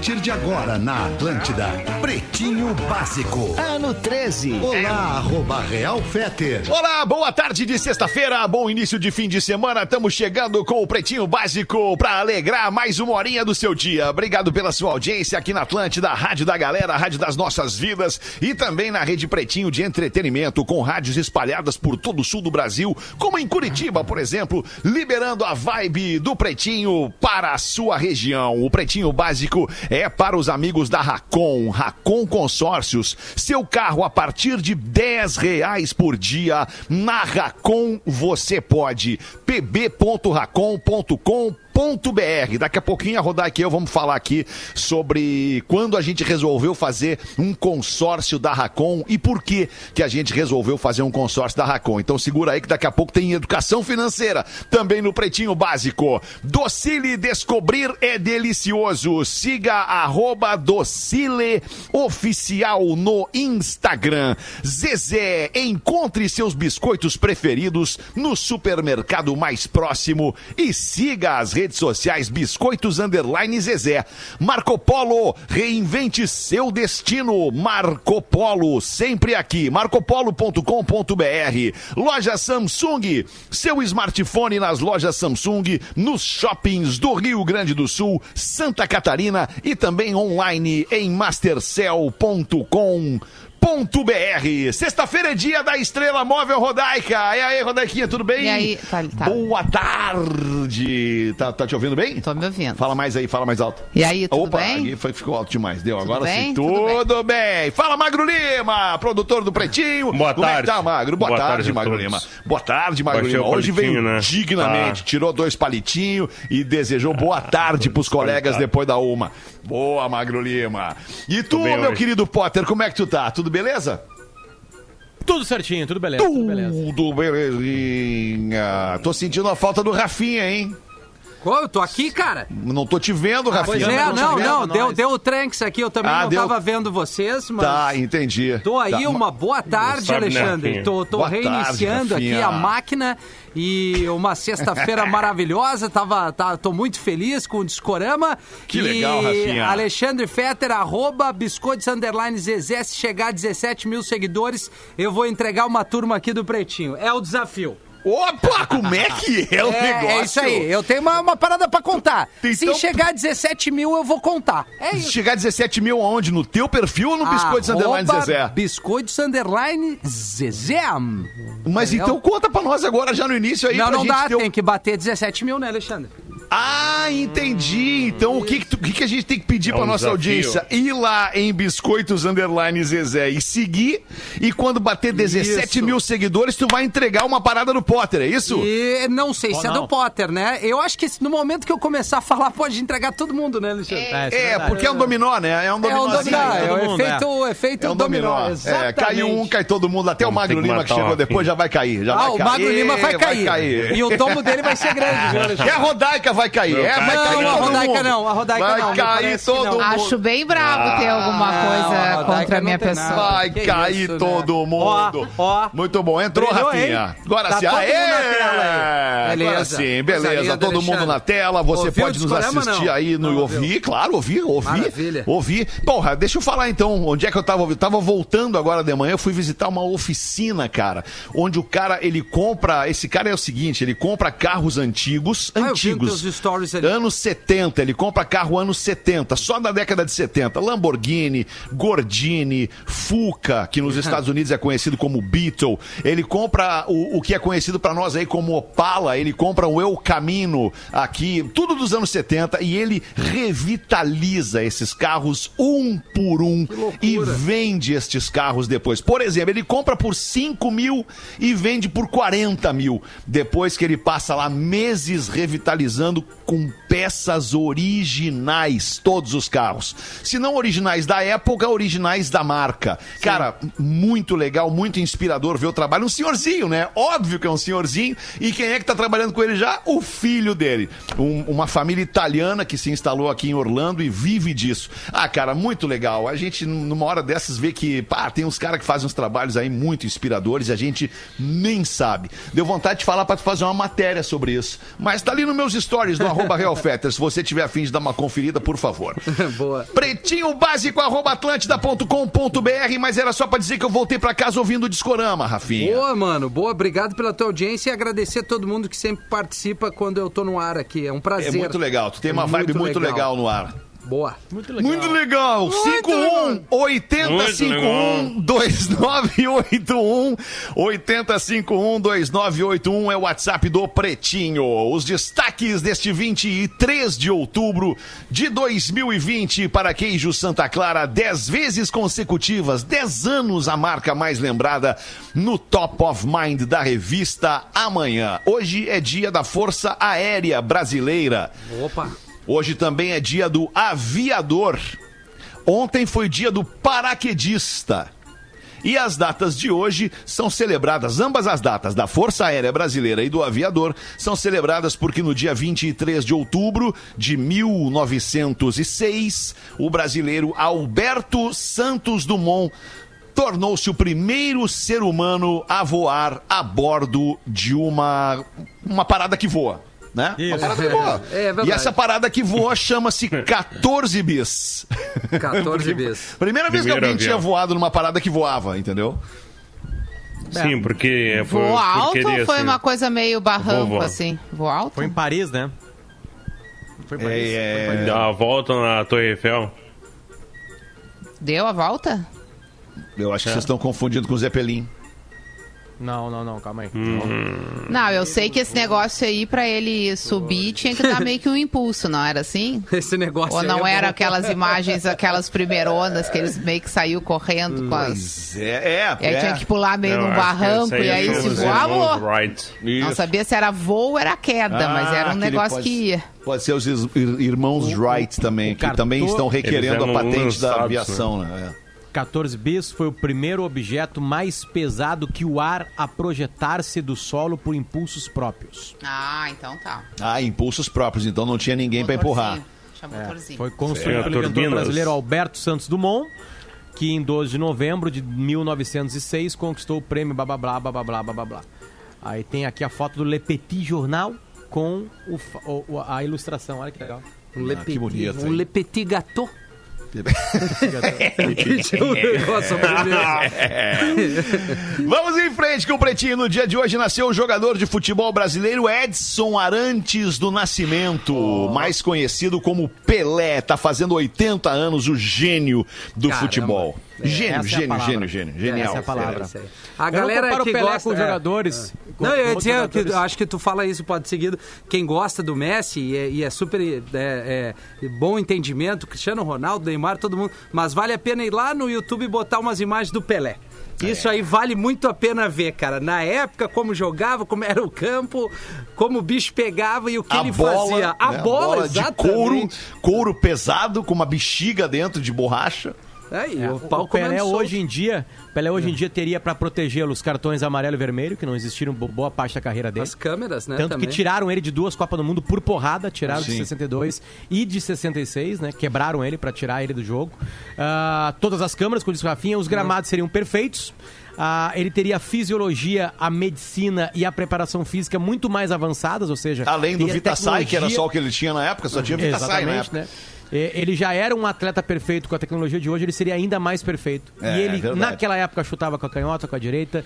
A partir de agora na Atlântida, Pretinho Básico. Ano 13. Olá, arroba Real Feter. Olá, boa tarde de sexta-feira, bom início de fim de semana. Estamos chegando com o Pretinho Básico para alegrar mais uma horinha do seu dia. Obrigado pela sua audiência aqui na Atlântida, Rádio da Galera, Rádio das Nossas Vidas e também na Rede Pretinho de Entretenimento, com rádios espalhadas por todo o sul do Brasil, como em Curitiba, por exemplo, liberando a vibe do Pretinho para a sua região. O Pretinho Básico é para os amigos da Racon, Racon Consórcios. Seu carro a partir de 10 reais por dia. Na Racon você pode. pb.racon.com br Daqui a pouquinho a Rodar aqui eu vamos falar aqui sobre quando a gente resolveu fazer um consórcio da Racon e por que que a gente resolveu fazer um consórcio da Racon. Então segura aí que daqui a pouco tem educação financeira também no Pretinho Básico. Docile Descobrir é delicioso. Siga arroba Docile Oficial no Instagram. Zezé, encontre seus biscoitos preferidos no supermercado mais próximo e siga as redes sociais Biscoitos Underline Zezé. Marco Polo, reinvente seu destino. Marco Polo, sempre aqui. marcopolo.com.br. Loja Samsung, seu smartphone nas lojas Samsung, nos shoppings do Rio Grande do Sul, Santa Catarina e também online em mastercell.com ponto BR. Sexta-feira é dia da Estrela Móvel Rodaica. E aí, Rodaiquinha, tudo bem? E aí, tá, tá. Boa tarde. Tá, tá te ouvindo bem? Tô me ouvindo. Fala mais aí, fala mais alto. E aí, tudo Opa, bem? aqui foi, ficou alto demais. Deu, Tudo agora bem? sim. Tudo bem. Tudo bem. Fala, Magro Lima, produtor do Pretinho. Boa Como é que tarde. tá, Magro? Boa, Boa tarde, tarde Magro. Lima. Boa tarde, Magro Baixei Lima. Hoje veio né? dignamente, Tá. tirou dois palitinhos e desejou boa tarde pros colegas depois da uma. Boa, Magro Lima. E tu, bem meu hoje. querido Potter, como é que tu tá? Tudo beleza? Tudo certinho, tudo beleza, tudo beleza. Tudo belezinha. Tô sentindo a falta do Rafinha, hein? Pô, eu tô aqui, cara. Não tô te vendo, Pois Rafinha. é, não não, não, deu, deu o tranks aqui, eu também Ah, não deu. tava vendo vocês, mas... Tá, entendi. Tô aí, Tá, uma boa tarde, sabe, né, Alexandre. Rafinha? tô tô Boa tarde, reiniciando aqui a máquina e uma sexta-feira maravilhosa. Tava, tá, tô muito feliz com o Discorama. Que E legal, Rafinha. Alexandre Fetter, arroba biscoitos underline Zezé. Se chegar a 17 mil seguidores, eu vou entregar uma turma aqui do Pretinho. É o desafio. Opa, como é que é o é, negócio? é isso aí. Eu tenho uma, uma parada pra contar. Então- Se chegar a 17 mil, eu vou contar. É Se isso. chegar a 17 mil aonde? No teu perfil ou no Biscoitos Underline Arroba Zezé? Biscoitos Underline Zezé. Mas Entendeu? então conta pra nós agora, já no início aí, Não, não dá, tem que bater 17 mil, né, Alexandre? Ah, entendi. Então o que, que, tu- o que, que a gente tem que pedir É pra um nossa desafio. audiência? Ir lá em Biscoitos Underline Zezé e seguir. E quando bater 17 Isso. mil seguidores, tu vai entregar uma parada no Potter, é isso? E não sei se é não. do Potter, né? Eu acho que no momento que eu começar a falar, pode entregar todo mundo, né, Alexandre? é É, verdade. porque é um dominó, né? É um É dominó. um dominó, é o mundo, efeito, o efeito É um dominó. dominó. É, exatamente. cai um, cai todo mundo. Até o Vamos ter Magro que Lima que chegou o depois já vai cair. Já Ah, vai o cair, Magro Lima vai cair. E o tombo dele vai ser grande, viu, E Alexandre? a Rodaica vai cair. Não, É, vai não, cair a todo Rodaica mundo. não, a Rodaica vai não, me cair todo não. mundo. Acho bem bravo ter alguma Não, coisa a contra a minha não pessoa. nada. Vai Que cair isso, né? todo mundo. Ó, ó. Muito bom. Entrou, Brilhou, Rafinha. hein? Agora Tá sim. Aê! Beleza. Agora sim, beleza. todo mundo na tela. Você Ouviu pode nos assistir não? aí no Não Ouvir. Claro, ouvir, ouvir. Maravilha. Ouvir. Porra, deixa eu falar então. Onde é que eu tava? Eu tava voltando agora de manhã. Eu fui visitar uma oficina, cara. Onde o cara, ele compra. Esse cara é o seguinte: ele compra carros antigos. Ah, antigos. Stories ali. Anos 70, ele compra carro anos 70, só da década de 70. Lamborghini, Gordini, Fuca, que nos Estados Unidos é conhecido como Beetle. Ele compra o, o que é conhecido pra nós aí como Opala, ele compra o El Camino aqui, tudo dos anos 70, e ele revitaliza esses carros um por um e vende estes carros depois. Por exemplo, ele compra por 5 mil e vende por 40 mil. Depois que ele passa lá meses revitalizando com peças originais, todos os carros. Se não originais da época, originais da marca. Cara, muito legal, muito inspirador ver o trabalho. Um senhorzinho, né? Óbvio que é um senhorzinho. E quem é que tá trabalhando com ele já? O filho dele. Um- uma família italiana que se instalou aqui em Orlando e vive disso. Ah, cara, muito legal. A gente, numa hora dessas, vê que, pá, tem uns caras que fazem uns trabalhos aí muito inspiradores e a gente nem sabe. Deu vontade de falar pra tu fazer uma matéria sobre isso. Mas tá ali nos meus stories no arroba realfetter. Se você tiver afim de dar uma conferida, por favor. Boa. Pretinho básico, arroba atlântida.com.br, mas era só pra dizer que eu voltei pra casa ouvindo o Discorama, Rafinha. Boa, mano. Boa. Obrigado pela tua audiência e agradecer a todo mundo que sempre participa quando eu tô no ar aqui. É um É prazer. muito legal, tu tem uma É vibe muito legal no ar. Boa. Muito legal. Muito legal. 51 8051 2981 8051 2981 é o WhatsApp do Pretinho. Os destaques deste 23 de outubro de 2020 para Queijo Santa Clara, 10 vezes consecutivas, 10 anos a marca mais lembrada no Top of Mind da revista Amanhã. Hoje é dia da Força Aérea Brasileira. Opa. Hoje também é dia do aviador. Ontem foi dia do paraquedista. E as datas de hoje são celebradas, ambas as datas da Força Aérea Brasileira e do Aviador são celebradas porque no dia 23 de outubro de 1906, o brasileiro Alberto Santos Dumont tornou-se o primeiro ser humano a voar a bordo de uma, uma parada que voa. Né? Uma Isso. parada que voa. É, é e essa parada que voa chama-se 14 bis. 14 vezes. Primeira vez que alguém avião. tinha voado numa parada que voava, entendeu? Sim, porque foi. Voou alto porque ou foi assim, uma coisa meio barranco, voar. assim? Voou alto? Foi em Paris, né? Foi em Paris. É, Foi em Paris. Dá uma volta na Torre Eiffel. Deu a volta? Eu acho que vocês estão confundindo com o Zeppelin. Não, não, não, calma aí. Não, eu sei que esse negócio aí, pra ele subir, tinha que dar meio que um impulso, não era assim? Esse negócio Ou aí não é era bom. aquelas imagens, aquelas primeironas que eles meio que saiu correndo com as... Pois é, é. E aí é. tinha que pular meio Não, num barranco e aí se os voava. irmãos Wright. Não sabia se era voo ou era queda, mas era um Ah, negócio pode- que ia. Pode ser os irmãos Wright também, o que também cartão- estão requerendo a patente da aviação, né? É. 14 bis foi o primeiro objeto mais pesado que o ar a projetar-se do solo por impulsos próprios. Ah, então tá. Ah, impulsos próprios, então não tinha ninguém para empurrar. É, foi construído pelo inventor brasileiro Alberto Santos Dumont, que em 12 de novembro de 1906 conquistou o prêmio blá blá blá blá blá blá blá. Aí tem aqui a foto do Le Petit Jornal com o, o, a ilustração, olha que legal. Ah, um Le bonito, um Le Petit Gâteau. Vamos em frente com o Pretinho. No dia de hoje nasceu o jogador de futebol brasileiro Edson Arantes do Nascimento, mais conhecido como Pelé. Tá fazendo 80 anos, o gênio do Caramba. futebol. Gênio, é a gênio, palavra. gênio, gênio. Genial. Essa é a palavra. É. A Eu galera não comparo que o Pelé gosta com os é. jogadores. com- Não, eu ia dizer que acho que tu fala isso pode seguido. Quem gosta do Messi e é, e é super é, é, bom entendimento, Cristiano Ronaldo, Neymar, todo mundo, mas vale a pena ir lá no YouTube e botar umas imagens do Pelé. Isso aí vale muito a pena ver, cara. Na época, como jogava, como era o campo, como o bicho pegava e o que A ele bola, fazia. A né? bola, de couro, exatamente. couro pesado com uma bexiga dentro de borracha. Aí, É, o pau o Pelé hoje em dia, Pelé hoje em dia teria para protegê-lo os cartões amarelo e vermelho, que não existiram bo- boa parte da carreira dele. As câmeras, né? Tanto também. que tiraram ele de duas Copas do Mundo por porrada, tiraram de Sim. 62 e de 66, né? Quebraram ele pra tirar ele do jogo. Ah, todas as câmeras, como disse o Rafinha, os gramados seriam perfeitos. Ah, ele teria a fisiologia, a medicina e a preparação física muito mais avançadas, ou seja... Além do Vitasai, que era só o que ele tinha na época, só tinha Vitasai na época. né? Ele já era um atleta perfeito com a tecnologia de hoje, ele seria ainda mais perfeito. É, e ele, verdade. naquela época, chutava com a canhota, com a direita,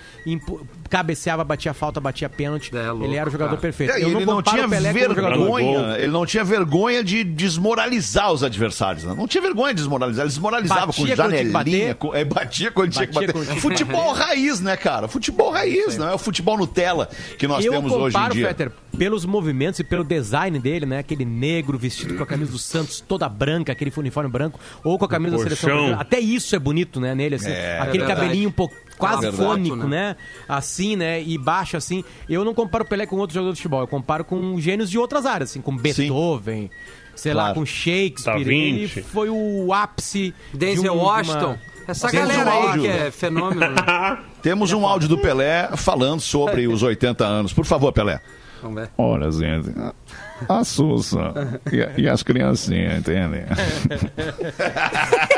cabeceava, batia falta, batia pênalti. É, louco, ele era o jogador cara. perfeito. É, Eu ele não comparo tinha vergonha, ele não tinha vergonha de desmoralizar os adversários. Né? Não tinha vergonha de desmoralizar, ele desmoralizava Batia com quando tinha que janelinha, bater. com, é, batia quando tinha que Batia bater. quando tinha que Futebol raiz, né, cara? Futebol raiz, não é o futebol Nutella que nós eu temos hoje em dia. Fetter, pelos movimentos e pelo design dele, né? Aquele negro vestido com a camisa do Santos toda branca, aquele uniforme branco, ou com a camisa da seleção. Até isso é bonito, né, nele, assim. É, aquele é cabelinho um pouco quase Verdade. fônico, né? né? Assim, né? E baixo, assim. Eu não comparo o Pelé com outro jogador de futebol. Eu comparo com gênios de outras áreas, assim, com Beethoven, sei lá, Claro. com Shakespeare. Ele foi o ápice. de Denzel um- de Washington. uma- Essa Temos galera um aí áudio. que é fenômeno. né? Temos um áudio do Pelé falando sobre os 80 anos. Por favor, Pelé. Olha, gente, a Sussa e, e as criancinhas, entendem?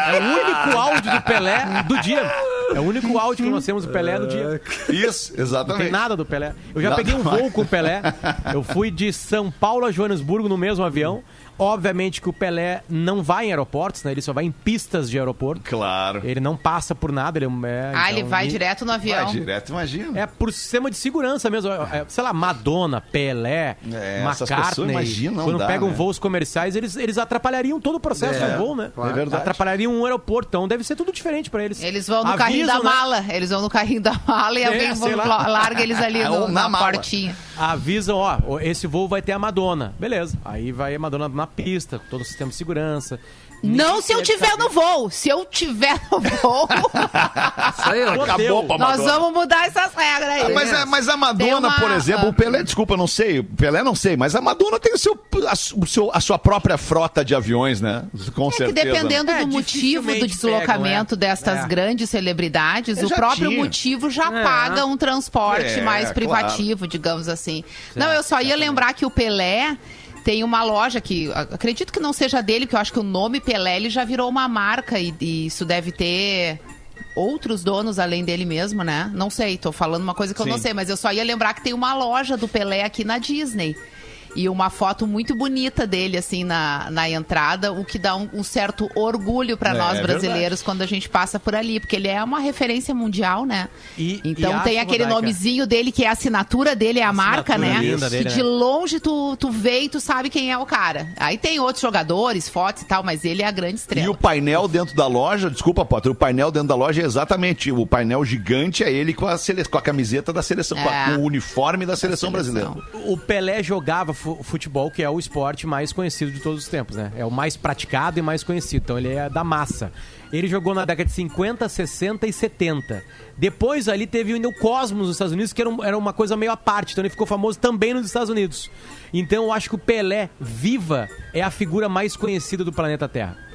É o único áudio do Pelé do dia. É o único áudio que nós temos do Pelé do dia. Isso, Não exatamente. tem nada do Pelé. Eu já Nada peguei um mais. voo com o Pelé. Eu fui de São Paulo a Joanesburgo no mesmo avião. Obviamente que o Pelé não vai em aeroportos, né? Ele só vai em pistas de aeroporto. Claro. Ele não passa por nada. Ele é, Ah, ele então, vai e- direto no Vai avião. direto, imagina. É por sistema de segurança mesmo. É, sei lá, Madonna, Pelé, É, essas McCartney. pessoas, imagina, quando dá, pegam né? voos comerciais, eles, eles atrapalhariam todo o processo É, do voo, né? É verdade. Atrapalhariam um aeroporto. Então deve ser tudo diferente pra eles. Eles vão no Avisam, carrinho da né? mala. Eles vão no carrinho da mala e É, alguém larga eles ali no- na na, mala. portinha. avisam, ó, esse voo vai ter a Madonna. Beleza. Aí vai a Madonna na pista, todo o sistema de segurança. Não se eu tiver no voo. Se eu tiver no voo, Isso aí. Acabou pra nós vamos mudar essas regras aí. Mas, é- mas a Madonna, uma- por exemplo, o Pelé, desculpa, eu não sei, o Pelé não sei, mas a Madonna tem o seu, a, o seu- a sua própria frota de aviões, né? Com É que certeza. dependendo É, do motivo do deslocamento pegam, é. destas É. grandes celebridades, o próprio tinha. motivo já É. paga um transporte É, mais privativo, digamos assim. Não, eu só ia lembrar que o Pelé tem uma loja que acredito que não seja dele, porque eu acho que o nome Pelé ele já virou uma marca e, e isso deve ter outros donos além dele mesmo, né? Não sei, tô falando uma coisa que eu não Sim. sei, mas eu só ia lembrar que tem uma loja do Pelé aqui na Disney. E uma foto muito bonita dele, assim, na, na entrada, o que dá um, um certo orgulho para É, nós é brasileiros quando a gente passa por ali, porque ele é uma referência mundial, né? E- então e tem aquele Rodaica, nomezinho dele, que é a assinatura dele, é a marca, né? dele, que de né? longe tu, tu vê e tu sabe quem é o cara. Aí tem outros jogadores, fotos e tal, mas ele é a grande estrela. E o painel dentro da loja, desculpa, Potter, o painel dentro da loja é exatamente, o painel gigante é ele com a, sele, com a camiseta da seleção, com, a- É. com o uniforme da seleção, seleção. brasileira. O Pelé jogava futebol, que é o esporte mais conhecido de todos os tempos, né? É o mais praticado e mais conhecido. Então ele é da massa. Ele jogou na década de 50, 60 e 70. Depois ali teve o Cosmos nos Estados Unidos, que era, um- era uma coisa meio à parte. Então ele ficou famoso também nos Estados Unidos. Então eu acho que o Pelé, viva, é a figura mais conhecida do planeta Terra.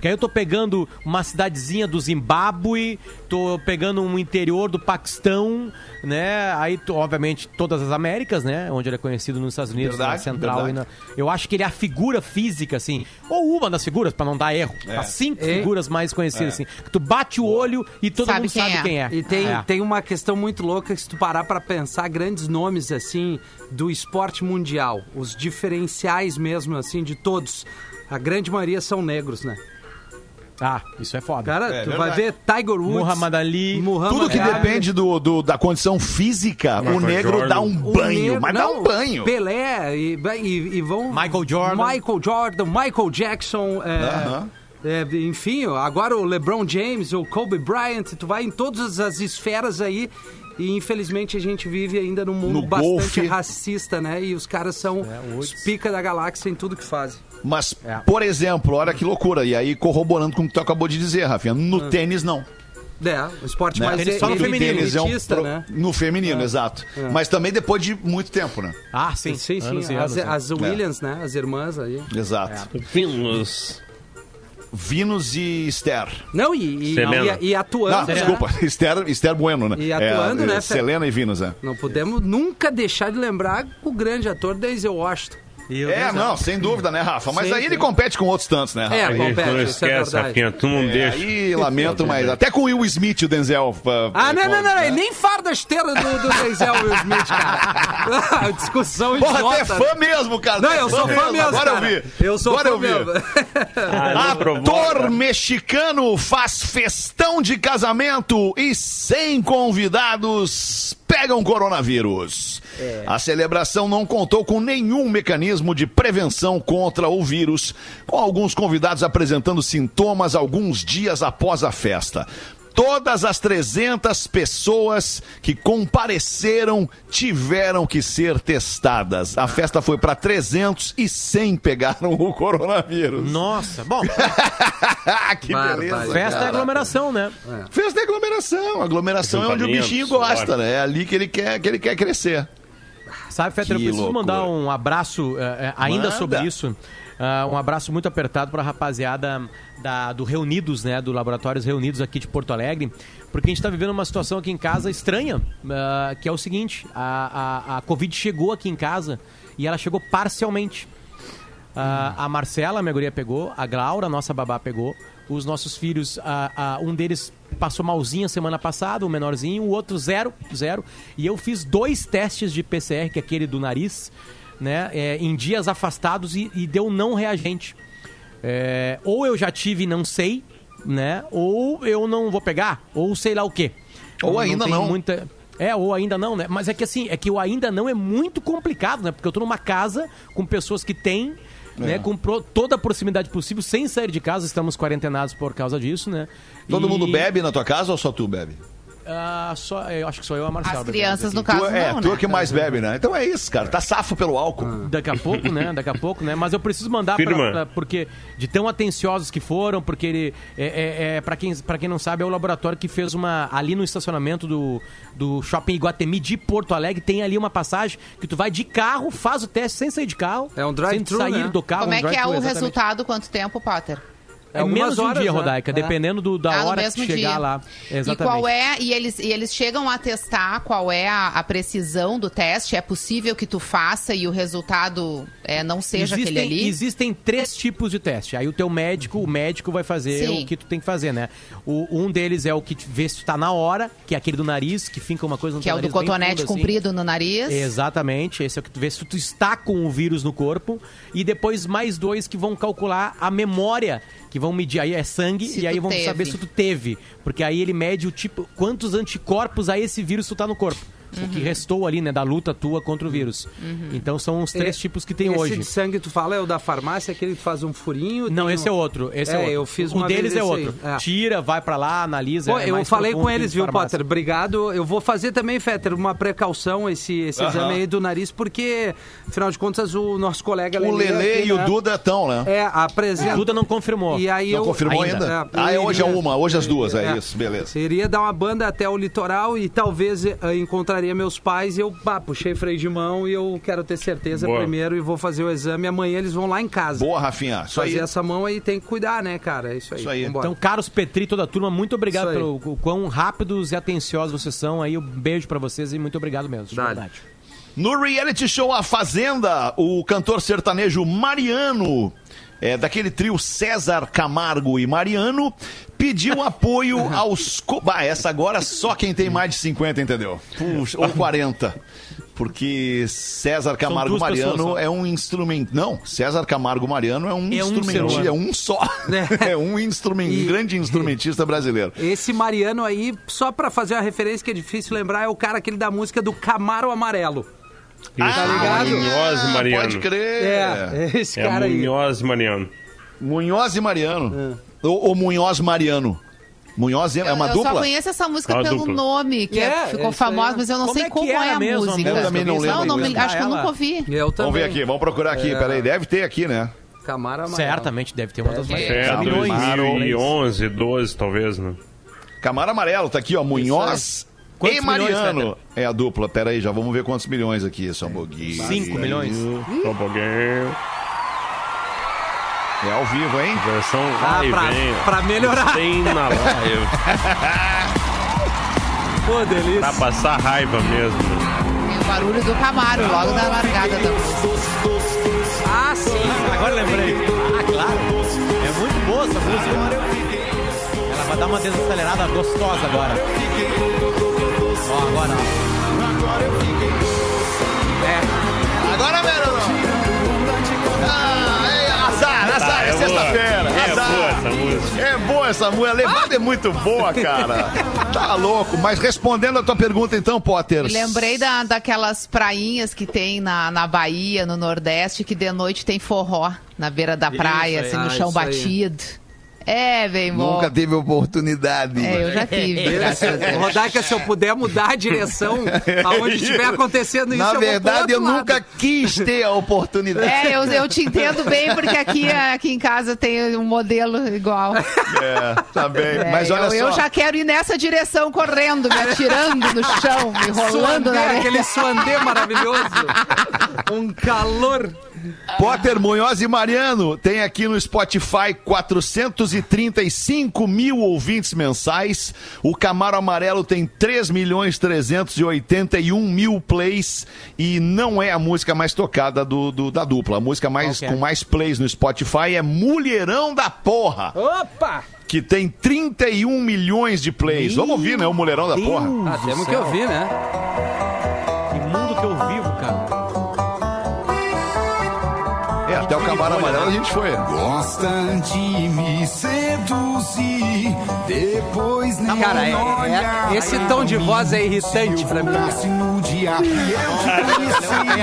Porque aí eu tô pegando uma cidadezinha do Zimbábue, tô pegando um interior do Paquistão, né? Aí, obviamente, todas as Américas, né? Onde ele é conhecido nos Estados Unidos, Verdade, na Central. E na... Eu acho que ele é a figura física, assim. Ou uma das figuras, pra não dar erro. As cinco E- figuras mais conhecidas, assim. Que tu bate o olho e todo Sabe mundo quem sabe é. quem é. E tem, É. tem uma questão muito louca que se tu parar pra pensar, grandes nomes assim do esporte mundial, os diferenciais mesmo assim de todos, a grande maioria são negros, né? Ah, isso é foda. Cara, É tu vai verdade. ver Tiger Woods, Muhammad Ali, Muhammad Tudo que Ali, depende do, do- da condição física, o Michael negro Jordan. dá um banho, negro- mas dá não, um banho. Pelé e, e- e vão Michael Jordan. Michael Jordan, Michael Jackson, é, Aham. é, enfim, agora o LeBron James, o Kobe Bryant, tu vai em todas as esferas aí. E infelizmente a gente vive ainda num mundo No bastante golfe. racista, né? E os caras são É, os pica da galáxia em tudo que fazem. Mas, É. por exemplo, olha que loucura, e aí corroborando com o que tu acabou de dizer, Rafinha, no Ah. tênis não. É, o esporte Né? mais Tênis só no feminino. Tênis é um elitista, pro- né? No feminino, exato. Mas também depois de muito tempo, né? Ah, sim. Sim, sim. Anos e as, anos, né? as Williams, né? As irmãs aí. Exato. Finos. Vinos e Esther. Não, e, e, Selena. e, e atuando. Não, né? desculpa, Esther, Esther Bueno, né? E atuando, é, né, é? Selena e Vinos, é. Não podemos nunca deixar de lembrar o grande ator Denzel Washington. Eu- É, não, sem dúvida, né, Rafa? Mas Sim, aí sim. ele compete com outros tantos, né, Rafa? É, A gente compete, não isso é esquece, verdade. Rafinha, tu não É, deixa. aí lamento, mas até com o Will Smith, o Denzel. uh, Ah, não, não, não, né? nem farda a esteira do, do Denzel Will Smith, cara. Discussão Porra, tu é idiota. fã mesmo, cara. Não, é eu sou fã mesmo, Agora cara. eu vi. Eu sou Agora fã eu vi. mesmo. Ah, Ator provoca. mexicano faz festão de casamento e sem convidados pegam coronavírus. A celebração não contou com nenhum mecanismo de prevenção contra o vírus, com alguns convidados apresentando sintomas alguns dias após a festa. Todas as 300 pessoas que compareceram tiveram que ser testadas. A festa foi para 300 e 100 pegaram o coronavírus. Nossa, bom, que Bárbaro. beleza. festa é cara. aglomeração, né? Festa é aglomeração. Aglomeração é onde o bichinho gosta, né? É ali que ele quer, que ele quer crescer. Sabe, Fetter, eu preciso loucura. mandar um abraço eh, eh, ainda Manda. sobre isso. Ah, um abraço muito apertado para a rapaziada da, do Reunidos, né? Do Laboratórios Reunidos aqui de Porto Alegre. Porque a gente está vivendo uma situação aqui em casa estranha, ah, que é o seguinte: a, a, a Covid chegou aqui em casa e ela chegou parcialmente. Ah, a Marcela, minha guria, pegou. A Glaura, nossa babá, pegou. Os nossos filhos, ah, ah, um deles passou malzinha semana passada, o menorzinho, o outro zero, zero. E eu fiz dois testes de PCR, que é aquele do nariz, né? é, em dias afastados e, e deu não reagente. É, ou eu já tive e não sei, né? Ou eu não vou pegar, ou sei lá o quê. Ou ainda tem não. Muita... É, ou ainda não, né? Mas é que assim, é que o ainda não é muito complicado, né? Porque eu tô numa casa com pessoas que têm, É. né? Com pro- toda a proximidade possível, sem sair de casa, estamos quarentenados por causa disso, né? Todo E- mundo bebe na tua casa ou só tu bebe? Ah, só, eu acho que só eu a Marcela. As crianças, no caso, tu, é, não, tu né? é que mais bebe, né? Então é isso, cara. Tá safo pelo álcool. Daqui a pouco, né? Daqui a pouco, né? Mas eu preciso mandar pra, pra- porque de tão atenciosos que foram, porque ele é, é, é para quem para quem não sabe é o laboratório que fez uma ali no estacionamento do, do Shopping Iguatemi de Porto Alegre tem ali uma passagem que tu vai de carro, faz o teste sem sair de carro, É um sem drive-thru, sair né? do carro. Como um é que é o exatamente. resultado? Quanto tempo, Potter? É Algumas menos de um dia, né? Rodaica, É. dependendo do, da Ah, hora que chegar dia. lá. Exatamente. E qual é, e eles, e eles chegam a testar qual é a, a precisão do teste? É possível que tu faça e o resultado é, não seja existem, aquele ali? Existem três tipos de teste. Aí o teu médico, o médico vai fazer Sim. o que tu tem que fazer, né? O, um deles é o que vê se tu tá na hora, que é aquele do nariz, que fica uma coisa no Que é o do cotonete fundo, assim. comprido no nariz? Exatamente, esse é o que tu vê se tu está com o vírus no corpo. E depois mais dois que vão calcular a memória, que vão medir. Aí é sangue Se e aí vão teve. saber se tu teve. Porque aí ele mede o tipo, quantos anticorpos a esse vírus tu tá no corpo. O Uhum. que restou ali, né, da luta tua contra o vírus. Então são os três É, tipos que tem esse hoje. de sangue tu fala é o da farmácia, aquele que faz um furinho? Não, esse é um- outro. Esse é, É, outro. eu fiz o uma deles é esse outro. aí, é. Tira, vai pra lá, analisa. Pô, é eu mais falei com eles, viu, farmácia. Potter? Obrigado. Eu vou fazer também, Fetter, uma precaução esse, esse Aham. exame aí do nariz, porque, afinal de contas, o nosso colega O Lelê aqui, e o né, Duda estão, né? É, apresenta. Duda não confirmou. E aí Não eu confirmou ainda. ainda? É, ah, é hoje é uma, hoje as duas, é, É. isso, beleza. Iria dar uma banda até o litoral e talvez eh, encontraria meus pais e eu pá, puxei freio de mão e eu quero ter certeza Boa. primeiro e vou fazer o exame. Amanhã eles vão lá em casa. Boa, Rafinha. Isso aí. Fazer essa mão aí tem que cuidar, né, cara? É isso aí. Isso aí. Vambora. Então, caros Petri, toda a turma, muito obrigado aí. pelo o quão rápidos e atenciosos vocês são. Aí, um beijo pra vocês e muito obrigado mesmo. De Dale. verdade. No reality show A Fazenda, o cantor sertanejo Mariano, é, daquele trio César Camargo e Mariano, pediu apoio aos. co- Bah, essa agora só quem tem mais de 50, entendeu? Puxa, ou 40. Porque César Camargo pessoas Mariano só. é um instrumento. Não, César Camargo Mariano é um É um instrumentista. É um só. É. É um instrumento, E- um grande instrumentista brasileiro. Esse Mariano aí, só pra fazer uma referência que é difícil lembrar, é o cara aquele da música do Camaro Amarelo. Isso, ligado? Munhoz e Mariano. Ah, Pode crer. É, esse É cara aí. Munhoz e Mariano. Munhoz e Mariano. Ou, ou Munhoz Mariano. Munhoz é, é uma eu dupla? só conheço essa música É uma pelo dupla. nome, que é- É, ficou é aí. famosa, mas eu não Como sei é como é a mesmo música. música? Eu também não Não, lembro não, me- mesmo. acho que eu nunca ouvi. Eu. Vamos ver aqui, vamos procurar aqui. É. Peraí, deve ter aqui, né? Camaro Amarelo. Certamente deve ter uma das mais. É, Camaro. 2011, 12 talvez, né? Camaro Amarelo, tá aqui, ó. Munhoz Quantos e milhões, Mariano. É a dupla. Peraí, já vamos ver quantos milhões aqui. Só um pouquinho. 5 milhões. Só um pouquinho. É ao vivo, hein? Versão Ah, pra, vem. pra melhorar. Tem na live. Pô, delícia. Pra passar raiva mesmo. Tem o barulho do Camaro, logo na largada da música. Ah, sim. Agora lembrei. Ah, claro. É muito boa essa música. Ela vai dar uma desacelerada gostosa agora. Ó, agora. ó. Agora, Verão. Ah, é azar, azar. É é boa. sexta-feira. É azar. boa essa música. É boa essa música. A levada é muito boa, cara. Tá louco. Mas respondendo a tua pergunta, então, Potter. Lembrei da, daquelas prainhas que tem na, na Bahia, no Nordeste, que de noite tem forró na beira da praia, aí. assim, no Ah, chão isso aí. É, bem bom. Nunca teve oportunidade. É, eu já tive, Deus. Rodaica, se eu puder mudar a direção aonde estiver acontecendo isso, Na eu verdade, eu nunca quis ter a oportunidade. É, eu, eu te entendo bem, porque aqui, aqui em casa tem um modelo igual. É, tá bem. É, Mas olha eu, só. eu já quero ir nessa direção, correndo, me atirando no chão, me rolando Suandê, na areia. aquele suandê maravilhoso. Um calor. Potter Munhoz e Mariano tem aqui no Spotify 435 mil ouvintes mensais. O Camaro Amarelo tem 3 milhões 381 mil plays e não é a música mais tocada do, do- da dupla. A música mais, é? com mais plays no Spotify é Mulherão da Porra, Opa! que tem 31 milhões de plays. Vamos ouvir, né? O Mulherão da Porra. Ah, temos que ouvir, né? É, Camaro Amarelo a gente foi. Gosta de me seduzir, depois nem Cara, é- olha. é- esse tom de voz é irritante pra mim. Fosse no dia que eu te conheci,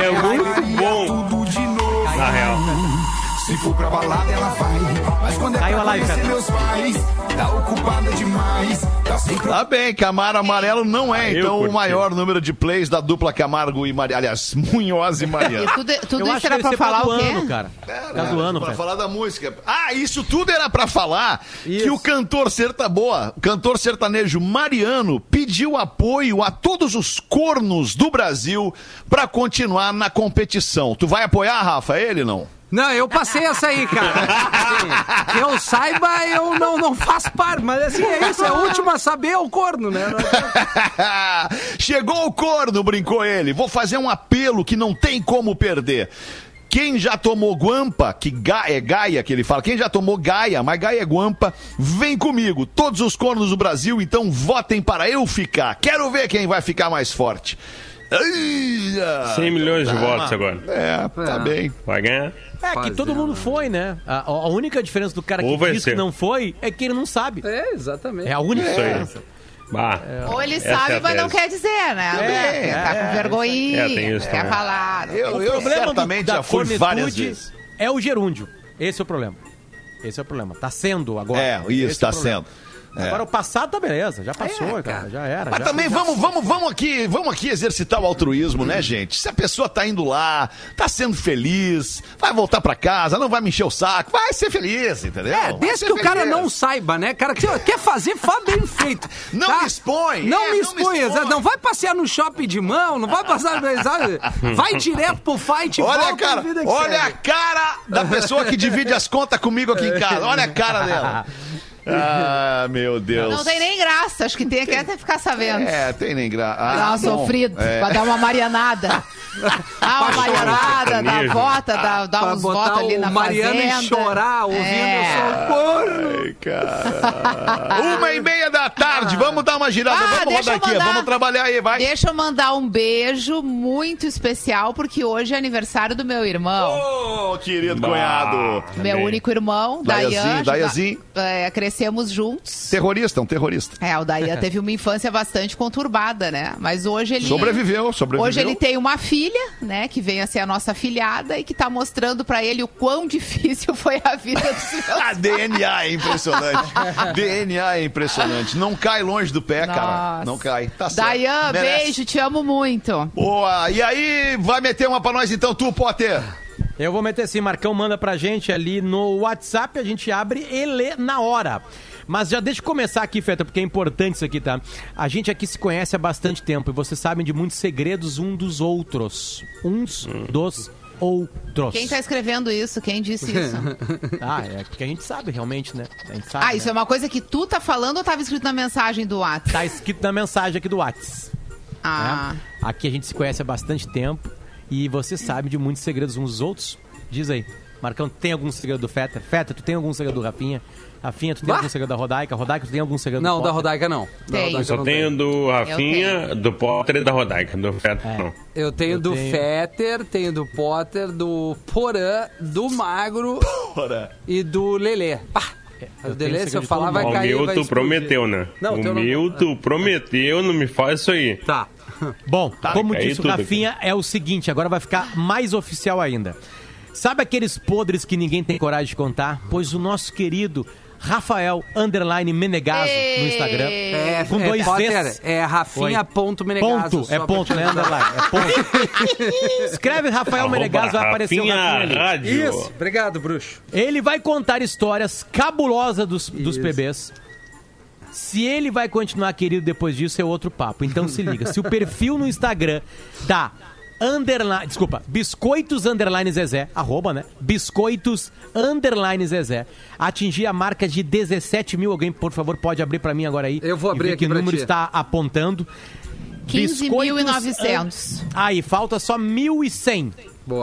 É muito bom, tudo de novo. na real. Se for pra balada, ela vai. Mas quando é Caiu pra a live, conhecer Pedro. meus pais, tá ocupada demais. Tá sempre Tá bem, Camaro Amarelo não é, eu então, o maior número de plays da dupla Camargo e Mariano. Aliás, Munhoz e Mariano. E tudo, tudo eu isso era que pra ser falar o quê? ano, cara. Tá do ano, pra falar da música. Ah, isso tudo era pra falar que Isso. o cantor serta boa, o cantor sertanejo Mariano pediu apoio a todos os cornos do Brasil pra continuar na competição. Tu vai apoiar, Rafa, ele não? Não, eu passei essa aí, cara. Assim, que eu saiba, eu não, não faço parte. Mas assim, é isso. É o último a saber é o corno, né? Chegou o corno, brincou ele. Vou fazer um apelo que não tem como perder. Quem já tomou guampa, que ga- é Gaia que ele fala, quem já tomou Gaia, mas Gaia é guampa, vem comigo. Todos os cornos do Brasil, então votem para eu ficar. Quero ver quem vai ficar mais forte. Ai, ah, 100 milhões de votos agora. É, tá É. bem. Vai ganhar? É que todo mundo foi, né? A, a única diferença do cara Ou que diz ser. que não foi é que ele não sabe. É, exatamente. É a única diferença. Bah, Ou ele é sabe, a mas não quer dizer, né? É, tá é, com vergonhinha, é, tem isso quer falar. Eu, O eu problema do- certamente da já fui várias vezes. é o gerúndio. Esse é o problema. Esse é o problema. Tá sendo agora. É, isso, Esse é tá sendo. É. Agora o passado tá beleza, já passou, É, cara. cara. já era. Mas já- também vamos, vamos, vamos aqui, vamos aqui exercitar o altruísmo, né, gente? Se a pessoa tá indo lá, tá sendo feliz, vai voltar pra casa, não vai me encher o saco, vai ser feliz, entendeu? É, desde que o cara feliz. não saiba, né? Cara, que quer fazer, faz bem feito. Não tá? me expõe, Não é, me não me expõe, expõe. exato. Não vai passear no shopping de mão, não vai passar, sabe? Vai direto pro fight, Olha, volta cara, olha a segue. cara da pessoa que divide as contas comigo aqui em casa. Olha a cara dela. Ah, meu Deus. Não tem nem graça, acho que tem que até ficar sabendo. É, tem nem graça. Ah, Dar uma bom. sofrida, É. pra dar uma marianada. Dar uma marianada, sertanejo. vota, dar, dar Pra uns votos ali na Mariano fazenda. e chorar ouvindo É. socorro. Ai, cara. Uma e meia da tarde, vamos dar uma girada, Ah, vamos rodar aqui, vamos trabalhar aí, vai. Deixa eu mandar um beijo muito especial, porque hoje é aniversário do meu irmão. Ô, querido Bah. cunhado. Meu Amém. único irmão, Dayazinho, Dayan. Dayazinho. É, crescemos juntos. Terrorista, um terrorista. É, o Dayan teve uma infância bastante conturbada, né? Mas hoje ele. Sobreviveu, sobreviveu. Hoje ele tem uma filha, né, que vem a ser a nossa filhada e que tá mostrando pra ele o quão difícil foi a vida dos meus A DNA é impressionante. DNA é impressionante. Não cai longe do pé, cara. Nossa. Não cai. Tá certo. Dayan, beijo, te amo muito. Boa. E aí, vai meter uma pra nós então, tu, Potter? Eu vou meter assim, Marcão manda pra gente ali no WhatsApp, a gente abre e lê na hora. Mas já deixa eu começar aqui, Feta, porque é importante isso aqui, tá? A gente aqui se conhece há bastante tempo e vocês sabem de muitos segredos um dos outros. Uns dos outros. Quem tá escrevendo isso? Quem disse isso? Ah, é porque a gente sabe realmente, né? A gente sabe, Ah, isso né? é uma coisa que tu tá falando ou tava escrito na mensagem do WhatsApp? Tá escrito na mensagem aqui do WhatsApp. Ah. né? Aqui a gente se conhece há bastante tempo e você sabe de muitos segredos uns dos outros. Diz aí. Marcão, tem algum segredo do Feta? Feta, tu tem algum segredo do Rafinha? Rafinha, tu tem Bah! algum segredo da Rodaica? Rodaica, tu tem algum segredo Não, do da Potter? Rodaica não. Da Tem. Rodaica Só não tenho do Rafinha, tenho. do Potter e da Rodaica. Do Feto, não. Eu tenho Eu do tenho- Fetter, tenho do Potter, do Porã, do Magro e do Lelê. Pá! Eu o Lelê, se eu falar, vai o cair. tu explodir. prometeu, né? Não, o o teu não- tu prometeu, não me faz isso aí. Tá. Bom, como caiu disse o Rafinha, é o seguinte, agora vai ficar mais oficial ainda. Sabe aqueles podres que ninguém tem coragem de contar? Pois o nosso querido Rafael Underline Menegaso no Instagram. É, com é, dois Potter, é Rafinha Oi. ponto é ponto, né? Underline, é ponto. Escreve Rafael Arroba Menegaso, vai aparecer o Rafinha. Rádio. Isso, obrigado, bruxo. Ele vai contar histórias cabulosas dos, dos PBs. Se ele vai continuar querido depois disso, é outro papo. Então se liga. Se o perfil no Instagram tá underline, desculpa, biscoitos underline Zezé, arroba, né? Biscoitos underline Zezé, atingir a marca de 17 mil. Alguém, por favor, pode abrir pra mim agora aí. Eu vou abrir aqui que número ti. está apontando. Biscoitos 15.900. Aí, falta só 1.100.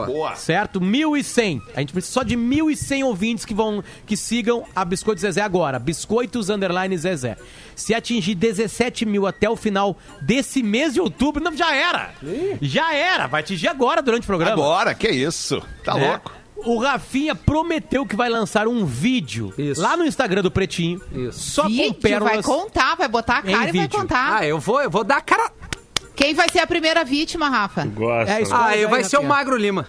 Boa. Certo? 1.100. A gente precisa só de 1.100 ouvintes que vão que sigam a Biscoitos Zezé agora. Biscoitos Underline Zezé. Se atingir 17 mil até o final desse mês de outubro, não, já era. Já era. Vai atingir agora durante o programa. Agora, que isso? Tá né? louco? O Rafinha prometeu que vai lançar um vídeo Isso. lá no Instagram do Pretinho. Isso. Só com Vídeo, pérolas. vai contar, vai botar a cara e vai vídeo. contar. Ah, eu vou, eu vou dar a cara. Quem vai ser a primeira vítima, Rafa? Gosta. É isso. né? Ah, aí, eu vai ser o Rafinha. Magro Lima.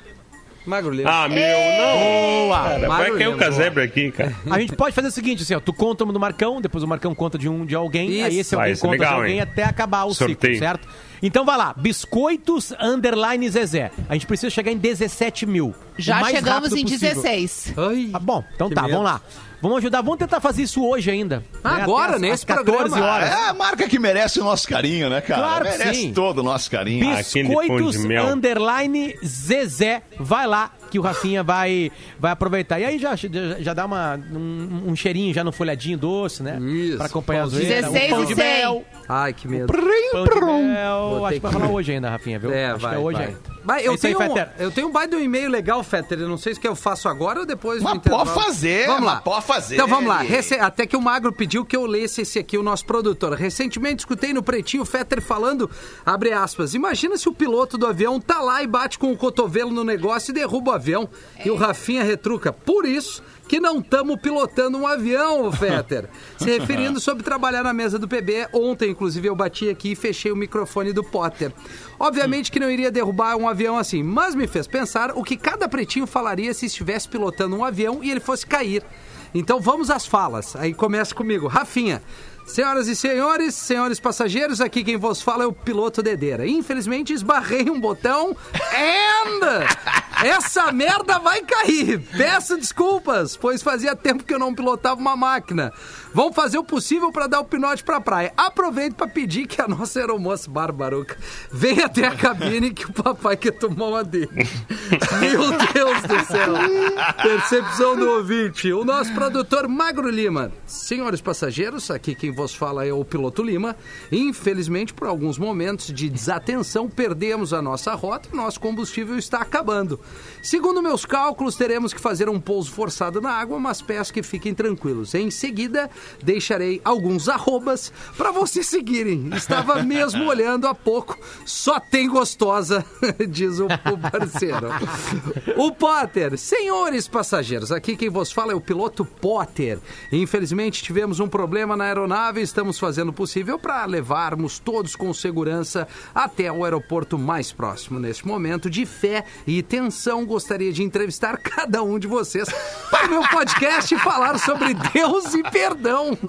Magro Lima. Ah, meu, não. Boa. Cara, vai cair o casebre aqui, cara. A gente pode fazer o seguinte, assim, ó, tu conta uma do Marcão, depois o Marcão conta de um de alguém, Isso. aí esse Vai alguém conta legal, de alguém hein? até acabar o Sorteio. ciclo, certo? Então vai lá, biscoitos underline Zezé. A gente precisa chegar em 17 mil. Já chegamos em possível. 16. Ai. Tá bom, então tá, medo. vamos lá. Vamos ajudar, vamos tentar fazer isso hoje ainda. Ah, né? agora, às- nesse às 14 programa. horas. É a marca que merece o nosso carinho, né, cara? Claro que merece sim. todo o nosso carinho. Pão Biscoitos de mel. underline Zezé. Vai lá que o Rafinha vai, vai aproveitar. E aí já, já, já dá uma, um, um cheirinho já no folhadinho doce, né? Isso. Pra acompanhar as Pãozinho. zoeira. Um 16 pão e de 100. mel. Ai, que medo. Pão de mel. Acho que vai rolar hoje ainda, Rafinha, viu? É, Acho vai, que é hoje vai. ainda. Mas eu, É aí, tenho um, Fetter. eu tenho um baita do e-mail legal, Fetter. Eu não sei se que eu faço agora ou depois Mas pode fazer, Vamos lá. pode fazer. Então vamos lá. Rece- Até que o Magro pediu que eu lesse esse aqui, o nosso produtor. Recentemente escutei no Pretinho o Fetter falando, abre aspas, imagina se o piloto do avião tá lá e bate com o cotovelo no negócio e derruba o avião. E o Rafinha retruca, por isso que não estamos pilotando um avião, Fetter. Se referindo sobre trabalhar na mesa do PB, ontem, inclusive, eu bati aqui e fechei o microfone do Potter. Obviamente que não iria derrubar um avião assim, mas me fez pensar o que cada pretinho falaria se estivesse pilotando um avião e ele fosse cair. Então vamos às falas. Aí começa comigo. Rafinha. Senhoras e senhores, senhores passageiros, aqui quem vos fala é o piloto Dedeira. Infelizmente esbarrei um botão and essa merda vai cair. Peço desculpas, pois fazia tempo que eu não pilotava uma máquina. Vamos fazer o possível para dar o pinote pra praia. Aproveito para pedir que a nossa aeromoça Barbaruca venha até a cabine que o papai quer tomar uma dele. Meu Deus do céu. Percepção do ouvinte. O nosso produtor Magro Lima. Senhores passageiros, aqui quem vos fala é o piloto Lima. Infelizmente, por alguns momentos de desatenção, perdemos a nossa rota e nosso combustível está acabando. Segundo meus cálculos, teremos que fazer um pouso forçado na água, mas peço que fiquem tranquilos. Em seguida, deixarei alguns arrobas para vocês seguirem. Estava mesmo olhando há pouco. Só tem gostosa, diz o, o parceiro. O Potter, senhores passageiros, aqui quem vos fala é o piloto Potter. Infelizmente tivemos um problema na aeronave estamos fazendo o possível para levarmos todos com segurança até o aeroporto mais próximo. Neste momento de fé e tensão, gostaria de entrevistar cada um de vocês para o meu podcast e falar sobre Deus e perdão.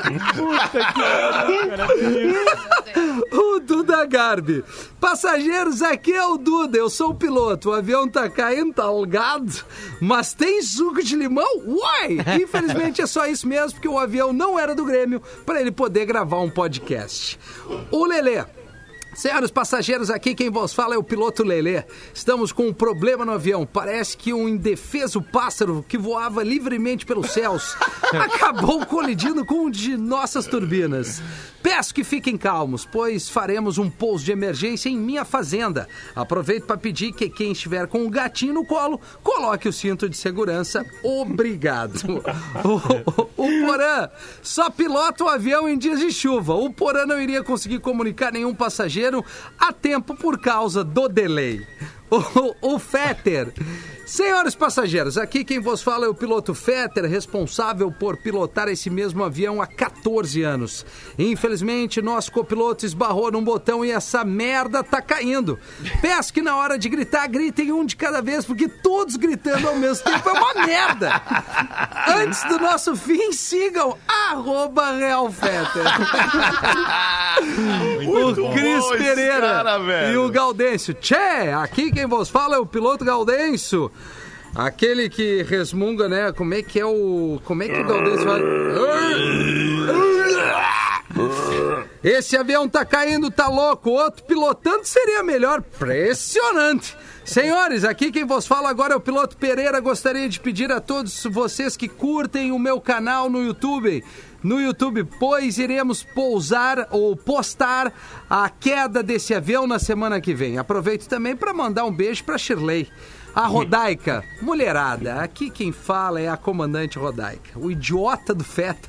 o Duda Garbi. Passageiros, aqui é o Duda, eu sou o piloto. O avião tá caindo, tá algado, mas tem suco de limão? Uai! Infelizmente é só isso mesmo, porque o avião não era do Grêmio para ele poder gravar um podcast. O Lelê. Senhores passageiros, aqui quem vos fala é o piloto Lelê. Estamos com um problema no avião. Parece que um indefeso pássaro que voava livremente pelos céus acabou colidindo com um de nossas turbinas. Peço que fiquem calmos, pois faremos um pouso de emergência em minha fazenda. Aproveito para pedir que quem estiver com o gatinho no colo, coloque o cinto de segurança. Obrigado. O, o, o Porã só pilota o avião em dias de chuva. O Porã não iria conseguir comunicar nenhum passageiro a tempo por causa do delay. o, o Fetter. Senhores passageiros, aqui quem vos fala é o piloto Fetter, responsável por pilotar esse mesmo avião há 14 anos. Infelizmente, nosso copiloto esbarrou num botão e essa merda tá caindo. Peço que na hora de gritar, gritem um de cada vez, porque todos gritando ao mesmo tempo é uma merda. Antes do nosso fim, sigam arroba Real Fetter. Muito o Cris Pereira cara, e o Gaudêncio. Tchê, aqui quem vos fala é o piloto Gaudêncio. Aquele que resmunga, né? Como é que é o. Como é que o Gaudêncio vai. Esse avião tá caindo, tá louco. Outro pilotando seria melhor. Impressionante. Senhores, aqui quem vos fala agora é o piloto Pereira. Gostaria de pedir a todos vocês que curtem o meu canal no YouTube. No YouTube, pois iremos pousar ou postar a queda desse avião na semana que vem. Aproveito também para mandar um beijo para Shirley. A Rodaica, mulherada, aqui quem fala é a comandante Rodaica, o idiota do Feta.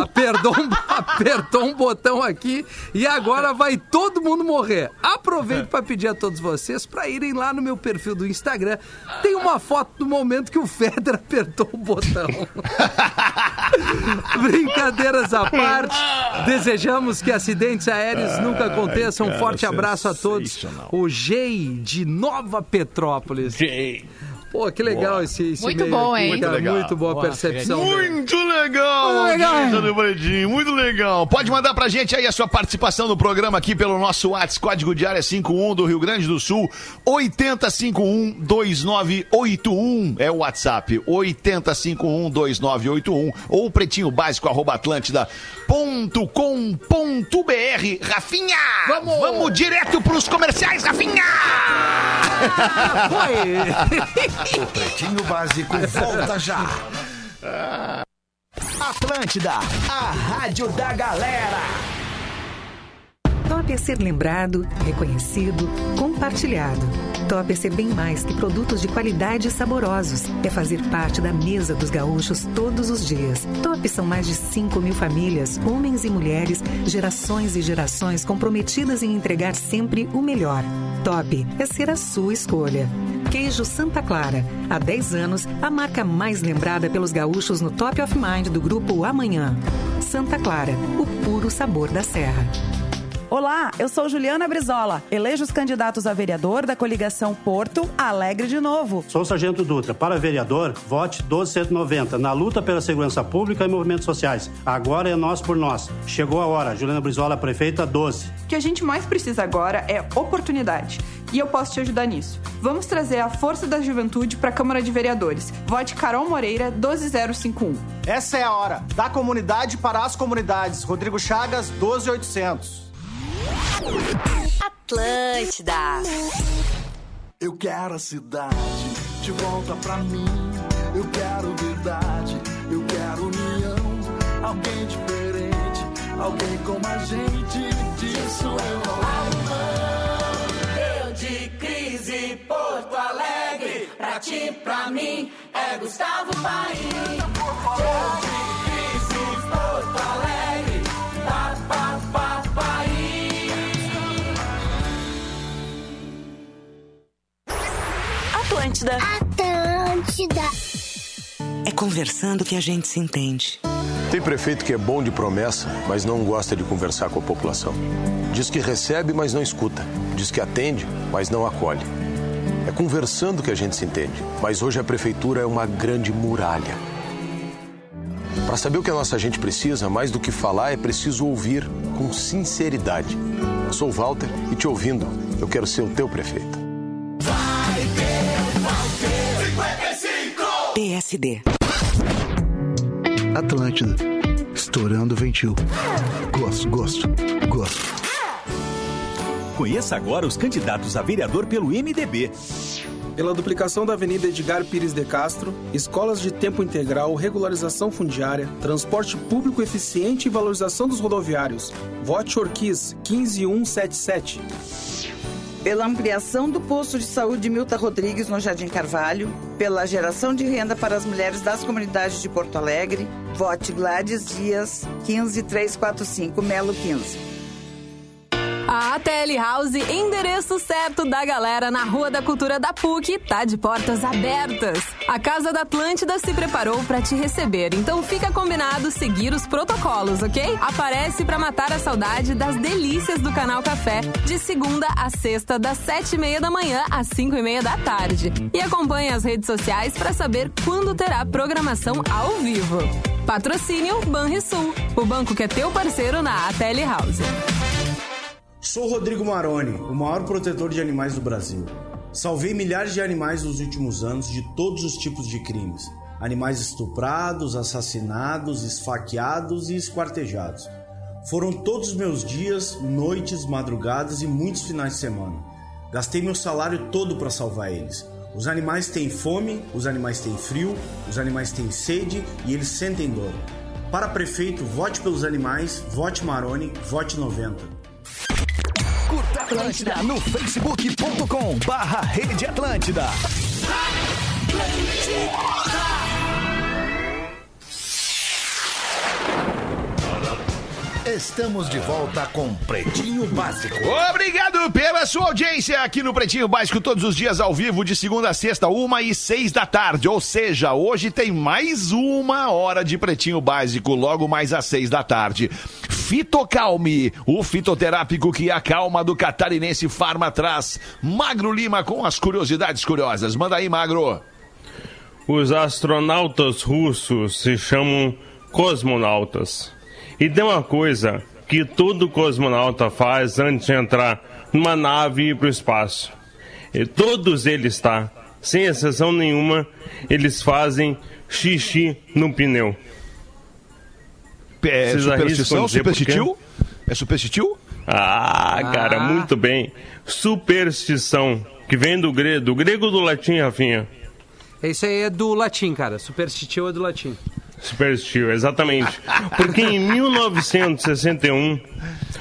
Apertou um, apertou um botão aqui e agora vai todo mundo morrer. Aproveito para pedir a todos vocês para irem lá no meu perfil do Instagram. Tem uma foto do momento que o Feder apertou o botão. Brincadeiras à parte, desejamos que acidentes aéreos nunca aconteçam. Um forte abraço a todos. O Gei de Nova Petrópolis. Jay. Pô, que legal esse, esse Muito meio bom, aqui, hein? Muito legal. Muito boa Boa, percepção. Muito legal, Muito legal. muito legal. Pode mandar pra gente aí a sua participação no programa aqui pelo nosso WhatsApp, código de área 51 do Rio Grande do Sul, 8051-2981 é o WhatsApp, 8051-2981 ou pretinho básico arroba atlântida ponto com ponto BR. Rafinha! Vamos! Vamos direto pros comerciais, Rafinha! O Pretinho Básico volta já. Atlântida, a rádio da galera. Top é ser lembrado, reconhecido, compartilhado. Top é ser bem mais que produtos de qualidade e saborosos. É fazer parte da mesa dos gaúchos todos os dias. Top são mais de 5 mil famílias, homens e mulheres, gerações e gerações comprometidas em entregar sempre o melhor. Top é ser a sua escolha. Queijo Santa Clara. Há 10 anos, a marca mais lembrada pelos gaúchos no Top of Mind do grupo Amanhã. Santa Clara, o puro sabor da serra. Olá, eu sou Juliana Brizola. Elejo os candidatos a vereador da coligação Porto Alegre de Novo. Sou o Sargento Dutra. Para vereador, vote 12190 na luta pela segurança pública e movimentos sociais. Agora é nós por nós. Chegou a hora. Juliana Brizola, prefeita 12. O que a gente mais precisa agora é oportunidade. E eu posso te ajudar nisso. Vamos trazer a força da juventude para a Câmara de Vereadores. Vote Carol Moreira 12051. Essa é a hora da comunidade para as comunidades. Rodrigo Chagas 12800. Atlântida. Eu quero a cidade de volta pra mim. Eu quero verdade, eu quero união. Alguém diferente, alguém como a gente. Disso eu não abro mão. Eu de crise, Porto Alegre. Pra ti, pra mim, é Gustavo Paim. Atlântida. Atlântida. É conversando que a gente se entende. Tem prefeito que é bom de promessa, mas não gosta de conversar com a população. Diz que recebe, mas não escuta. Diz que atende, mas não acolhe. É conversando que a gente se entende. Mas hoje a prefeitura é uma grande muralha. Para saber o que a nossa gente precisa, mais do que falar, é preciso ouvir com sinceridade. Eu sou o Walter e te ouvindo, eu quero ser o teu prefeito. PSD. Atlântida. Estourando o ventil. Gosto, gosto, gosto. Conheça agora os candidatos a vereador pelo MDB. Pela duplicação da Avenida Edgar Pires de Castro, escolas de tempo integral, regularização fundiária, transporte público eficiente e valorização dos rodoviários. Vote Orquiz 15177. Pela ampliação do posto de saúde Milta Rodrigues no Jardim Carvalho, pela geração de renda para as mulheres das comunidades de Porto Alegre, vote Gladys Dias 15345 Melo 15. A ATL House, endereço certo da galera na Rua da Cultura da PUC, tá de portas abertas. A Casa da Atlântida se preparou para te receber, então fica combinado seguir os protocolos, ok? Aparece para matar a saudade das delícias do Canal Café, de segunda a sexta, das sete e meia da manhã às cinco e meia da tarde. E acompanhe as redes sociais para saber quando terá programação ao vivo. Patrocínio Banrisul, o banco que é teu parceiro na ATL House. Sou Rodrigo Maroni, o maior protetor de animais do Brasil. Salvei milhares de animais nos últimos anos de todos os tipos de crimes: animais estuprados, assassinados, esfaqueados e esquartejados. Foram todos os meus dias, noites, madrugadas e muitos finais de semana. Gastei meu salário todo para salvar eles. Os animais têm fome, os animais têm frio, os animais têm sede e eles sentem dor. Para prefeito, vote pelos animais, vote Maroni, vote 90. Atlântida no facebook.com barra Rede Atlântida. Estamos de volta com Pretinho Básico. Obrigado pela sua audiência aqui no Pretinho Básico, todos os dias ao vivo, de segunda a sexta, uma e seis da tarde. Ou seja, hoje tem mais uma hora de Pretinho Básico, logo mais às seis da tarde. Fitocalme, o fitoterápico que acalma do catarinense Farma traz. Magro Lima com as curiosidades curiosas. Manda aí, Magro. Os astronautas russos se chamam cosmonautas. E tem uma coisa que todo cosmonauta faz antes de entrar numa nave e ir para o espaço. E todos eles, tá? Sem exceção nenhuma, eles fazem xixi no pneu. É Vocês superstição? Superstitiu? É superstitiu? Ah, cara, Ah. muito bem. Superstição, que vem do grego, do grego ou do latim, Rafinha? Isso aí é do latim, cara. Superstitio é do latim. Superstitio, exatamente. Porque em 1961,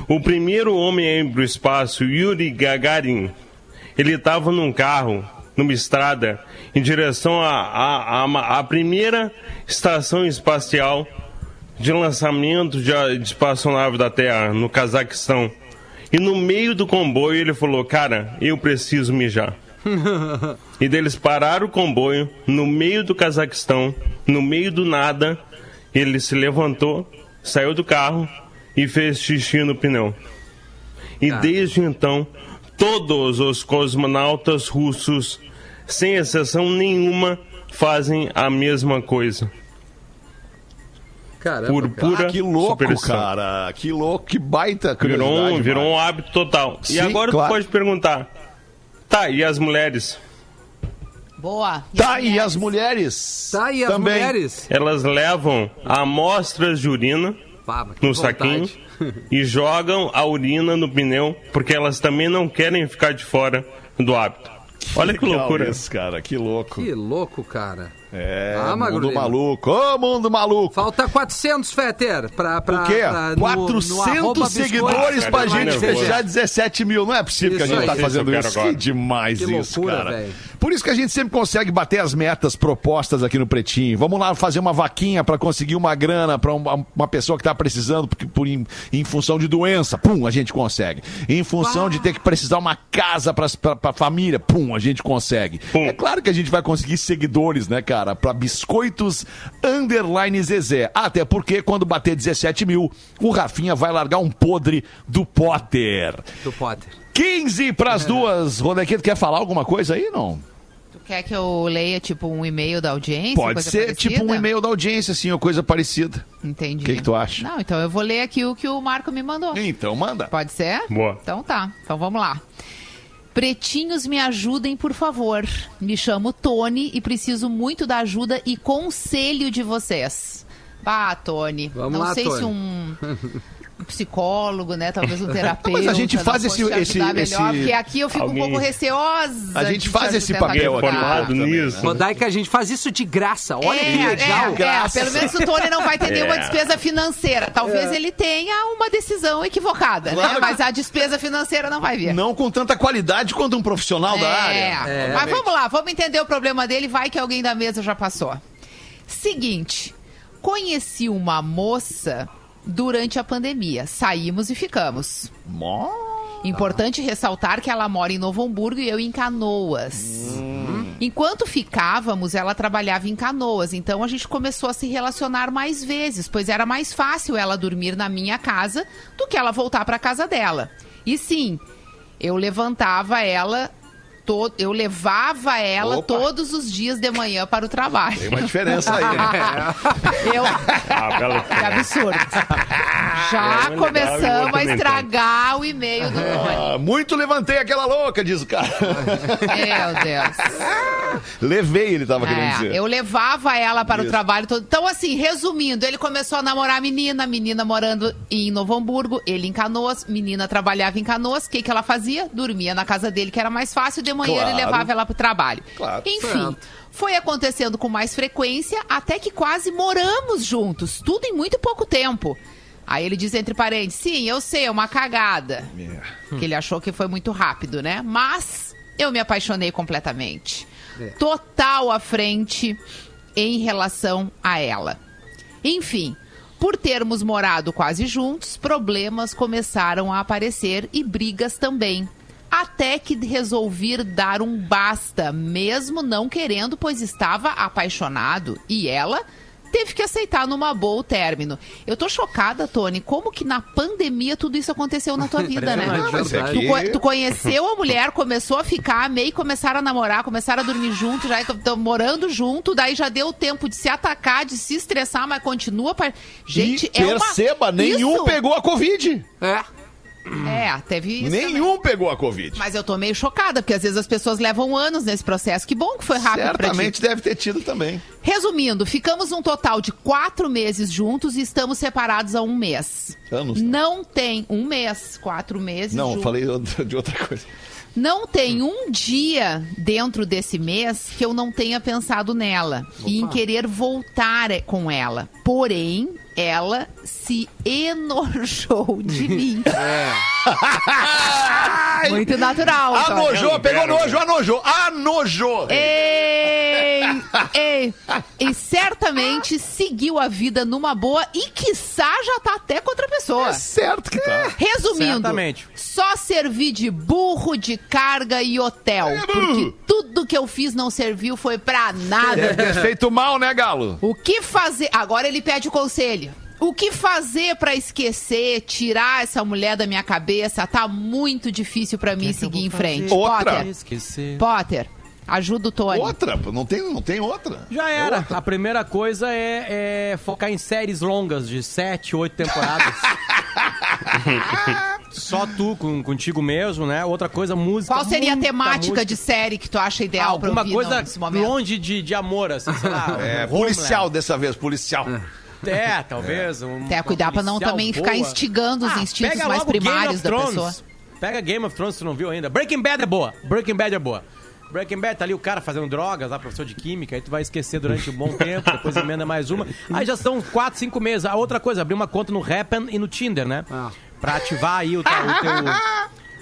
o primeiro homem a ir para o espaço, Yuri Gagarin, ele estava num carro, numa estrada, em direção à primeira estação espacial de lançamento de, de espaçonave da Terra, no Cazaquistão. E no meio do comboio ele falou, cara, eu preciso mijar. E deles pararam o comboio no meio do Cazaquistão, no meio do nada. Ele se levantou, saiu do carro e fez xixi no pneu. E desde então, todos os cosmonautas russos, sem exceção nenhuma, fazem a mesma coisa. Caramba, Por cara. pura Ah, que louco, superstição. cara. Que louco, que baita Virou, um- curiosidade, virou um hábito total. Sim, e agora claro. tu pode perguntar: tá, e as mulheres? Boa. Tá, e as mulheres? Tá, e as Também. mulheres? Elas levam amostras de urina Pá, que no vontade. saquinho e jogam a urina no pneu, porque elas também não querem ficar de fora do hábito. Olha que Legal loucura. isso, cara, que louco. Que louco, cara. É, Ah, mundo Lima. maluco. Ô, mundo maluco. Falta 400, Fetter, pra... pra O quê? pra- no- no 400 arroba seguidores pra gente fechar 17 mil. Não é possível que a Isso gente tá aí. fazendo Isso isso. Que agora. demais Que isso, loucura, cara. velho. Por isso que a gente sempre consegue bater as metas propostas aqui no Pretinho. Vamos lá fazer uma vaquinha pra conseguir uma grana pra uma, uma pessoa que tá precisando porque, por, em, em função de doença. Pum, a gente consegue. Em função de ter que precisar uma casa pra, pra família. Pum, a gente consegue. É claro que a gente vai conseguir seguidores, né, cara? Pra biscoitos underline Zezé. Até porque quando bater 17 mil, o Rafinha vai largar um podre do Potter. Do Potter. 15 pras duas. Rodequeto, quer falar alguma coisa aí, não? Quer que eu leia, tipo, um e-mail da audiência? Pode coisa ser parecida? tipo um e-mail da audiência, assim, ou coisa parecida. Entendi. O que, que tu acha? Não, então eu vou ler aqui o que o Marco me mandou. Então manda. Pode ser? Boa. Então tá. Então vamos lá. Pretinhos, me ajudem, por favor. Me chamo Tony e preciso muito da ajuda e conselho de vocês. Ah, Tony. Vamos não lá, sei Tony. se um psicólogo, né? Talvez um terapeuta. Mas a gente faz esse- esse- melhor, esse- Porque aqui eu fico Alguém- um pouco receosa. A gente faz esse papel formado nisso. Rodaica, a gente faz isso de graça. Olha é, que legal. É, é, pelo menos o Tony não vai ter nenhuma É. despesa financeira. Talvez É. ele tenha uma decisão equivocada, Claro né? que- Mas a despesa financeira não vai vir. Não com tanta qualidade quanto um profissional da É. área. Mas vamos lá, vamos entender o problema dele. Vai que alguém da mesa já passou. Seguinte, conheci uma moça durante a pandemia. Saímos e ficamos. Mó. Importante ressaltar que ela mora em Novo Hamburgo e eu em Canoas. Enquanto ficávamos, ela trabalhava em Canoas, então a gente começou a se relacionar mais vezes, pois era mais fácil ela dormir na minha casa do que ela voltar para casa dela. E sim, eu levantava ela eu levava ela Opa. todos os dias de manhã para o trabalho. Tem uma diferença aí, né? Eu, Ah, que absurdo. Já É, começamos a estragar o e-mail do Tony. Ah, muito levantei aquela louca, diz o cara. Meu Deus. Levei, ele tava querendo É, dizer. eu levava ela para Isso. o trabalho todo. Então, assim, resumindo, ele começou a namorar a menina, a menina morando em Novo Hamburgo, ele em Canoas, menina trabalhava em Canoas. O que, que ela fazia? Dormia na casa dele, que era mais fácil, de manhã ele Claro. levava ela para o trabalho. Claro. Enfim. Certo. Foi acontecendo com mais frequência, até que quase moramos juntos. Tudo em muito pouco tempo. Aí ele diz entre parênteses, sim, eu sei, é uma cagada. Que ele achou que foi muito rápido, né? Mas eu me apaixonei completamente. Total à frente em relação a ela. Enfim, por termos morado quase juntos, problemas começaram a aparecer e brigas também. Até que resolvi dar um basta, mesmo não querendo, pois estava apaixonado. E ela teve que aceitar numa boa o término. Eu tô chocada, Tony, como que na pandemia tudo isso aconteceu na tua vida, né? Impressionante, mas é Tu, co- tu conheceu a mulher, começou a ficar, meio começaram a namorar, começaram a dormir junto, já estão morando junto, daí já deu tempo de se atacar, de se estressar, mas continua. pa- Gente, e é uma- perceba, nenhum Isso- pegou a Covid. É. É, teve isso. Nenhum pegou a Covid. Mas eu tô meio chocada, porque às vezes as pessoas levam anos nesse processo. Que bom que foi rápido. Certamente deve ter tido também. Resumindo, ficamos um total de quatro meses juntos e estamos separados há um mês. Anos. Não tem um mês, quatro meses. Não, juntos. falei de outra coisa. Não tem um dia dentro desse mês que eu não tenha pensado nela e em querer voltar com ela. Porém, ela se enojou de mim. Muito natural. Antônio. Anojou, pegou nojo, anojou, anojou. Ei, ei, e certamente seguiu a vida numa boa e quiçá já tá até com outra pessoa. É certo que tá. Resumindo, Certamente. só servi de burro, de carga e hotel. porque tudo que eu fiz não serviu foi pra nada. Deve ter feito mal, né, Galo? O que fazer? Agora ele pede o conselho. O que fazer pra esquecer, tirar essa mulher da minha cabeça? Tá muito difícil pra mim seguir em frente. Outra. Potter, Esquecer. Potter, ajuda o Tony. Outra, não tem, não tem outra. Já era. A primeira coisa é, é focar em séries longas de 7, 8 temporadas. Só tu com, contigo mesmo, né? Outra coisa, música. Qual seria a temática música. de série que tu acha ideal pra Alguma ouvir coisa nesse momento? longe de, de amor, assim, sei lá. É, policial dessa vez, policial. É, talvez. Um, Até cuidar pra não também boa. ficar instigando os Ah, instintos pega mais primários of da Thrones. pessoa. Pega Game of Thrones, tu não viu ainda. Breaking Bad é boa. Breaking Bad é boa. Breaking Bad tá ali o cara fazendo drogas, lá, professor de química, aí tu vai esquecer durante um bom tempo, depois emenda mais uma. Aí já são 4, 5 meses. A outra coisa, abrir uma conta no Happen e no Tinder, né? Pra ativar aí o, o teu.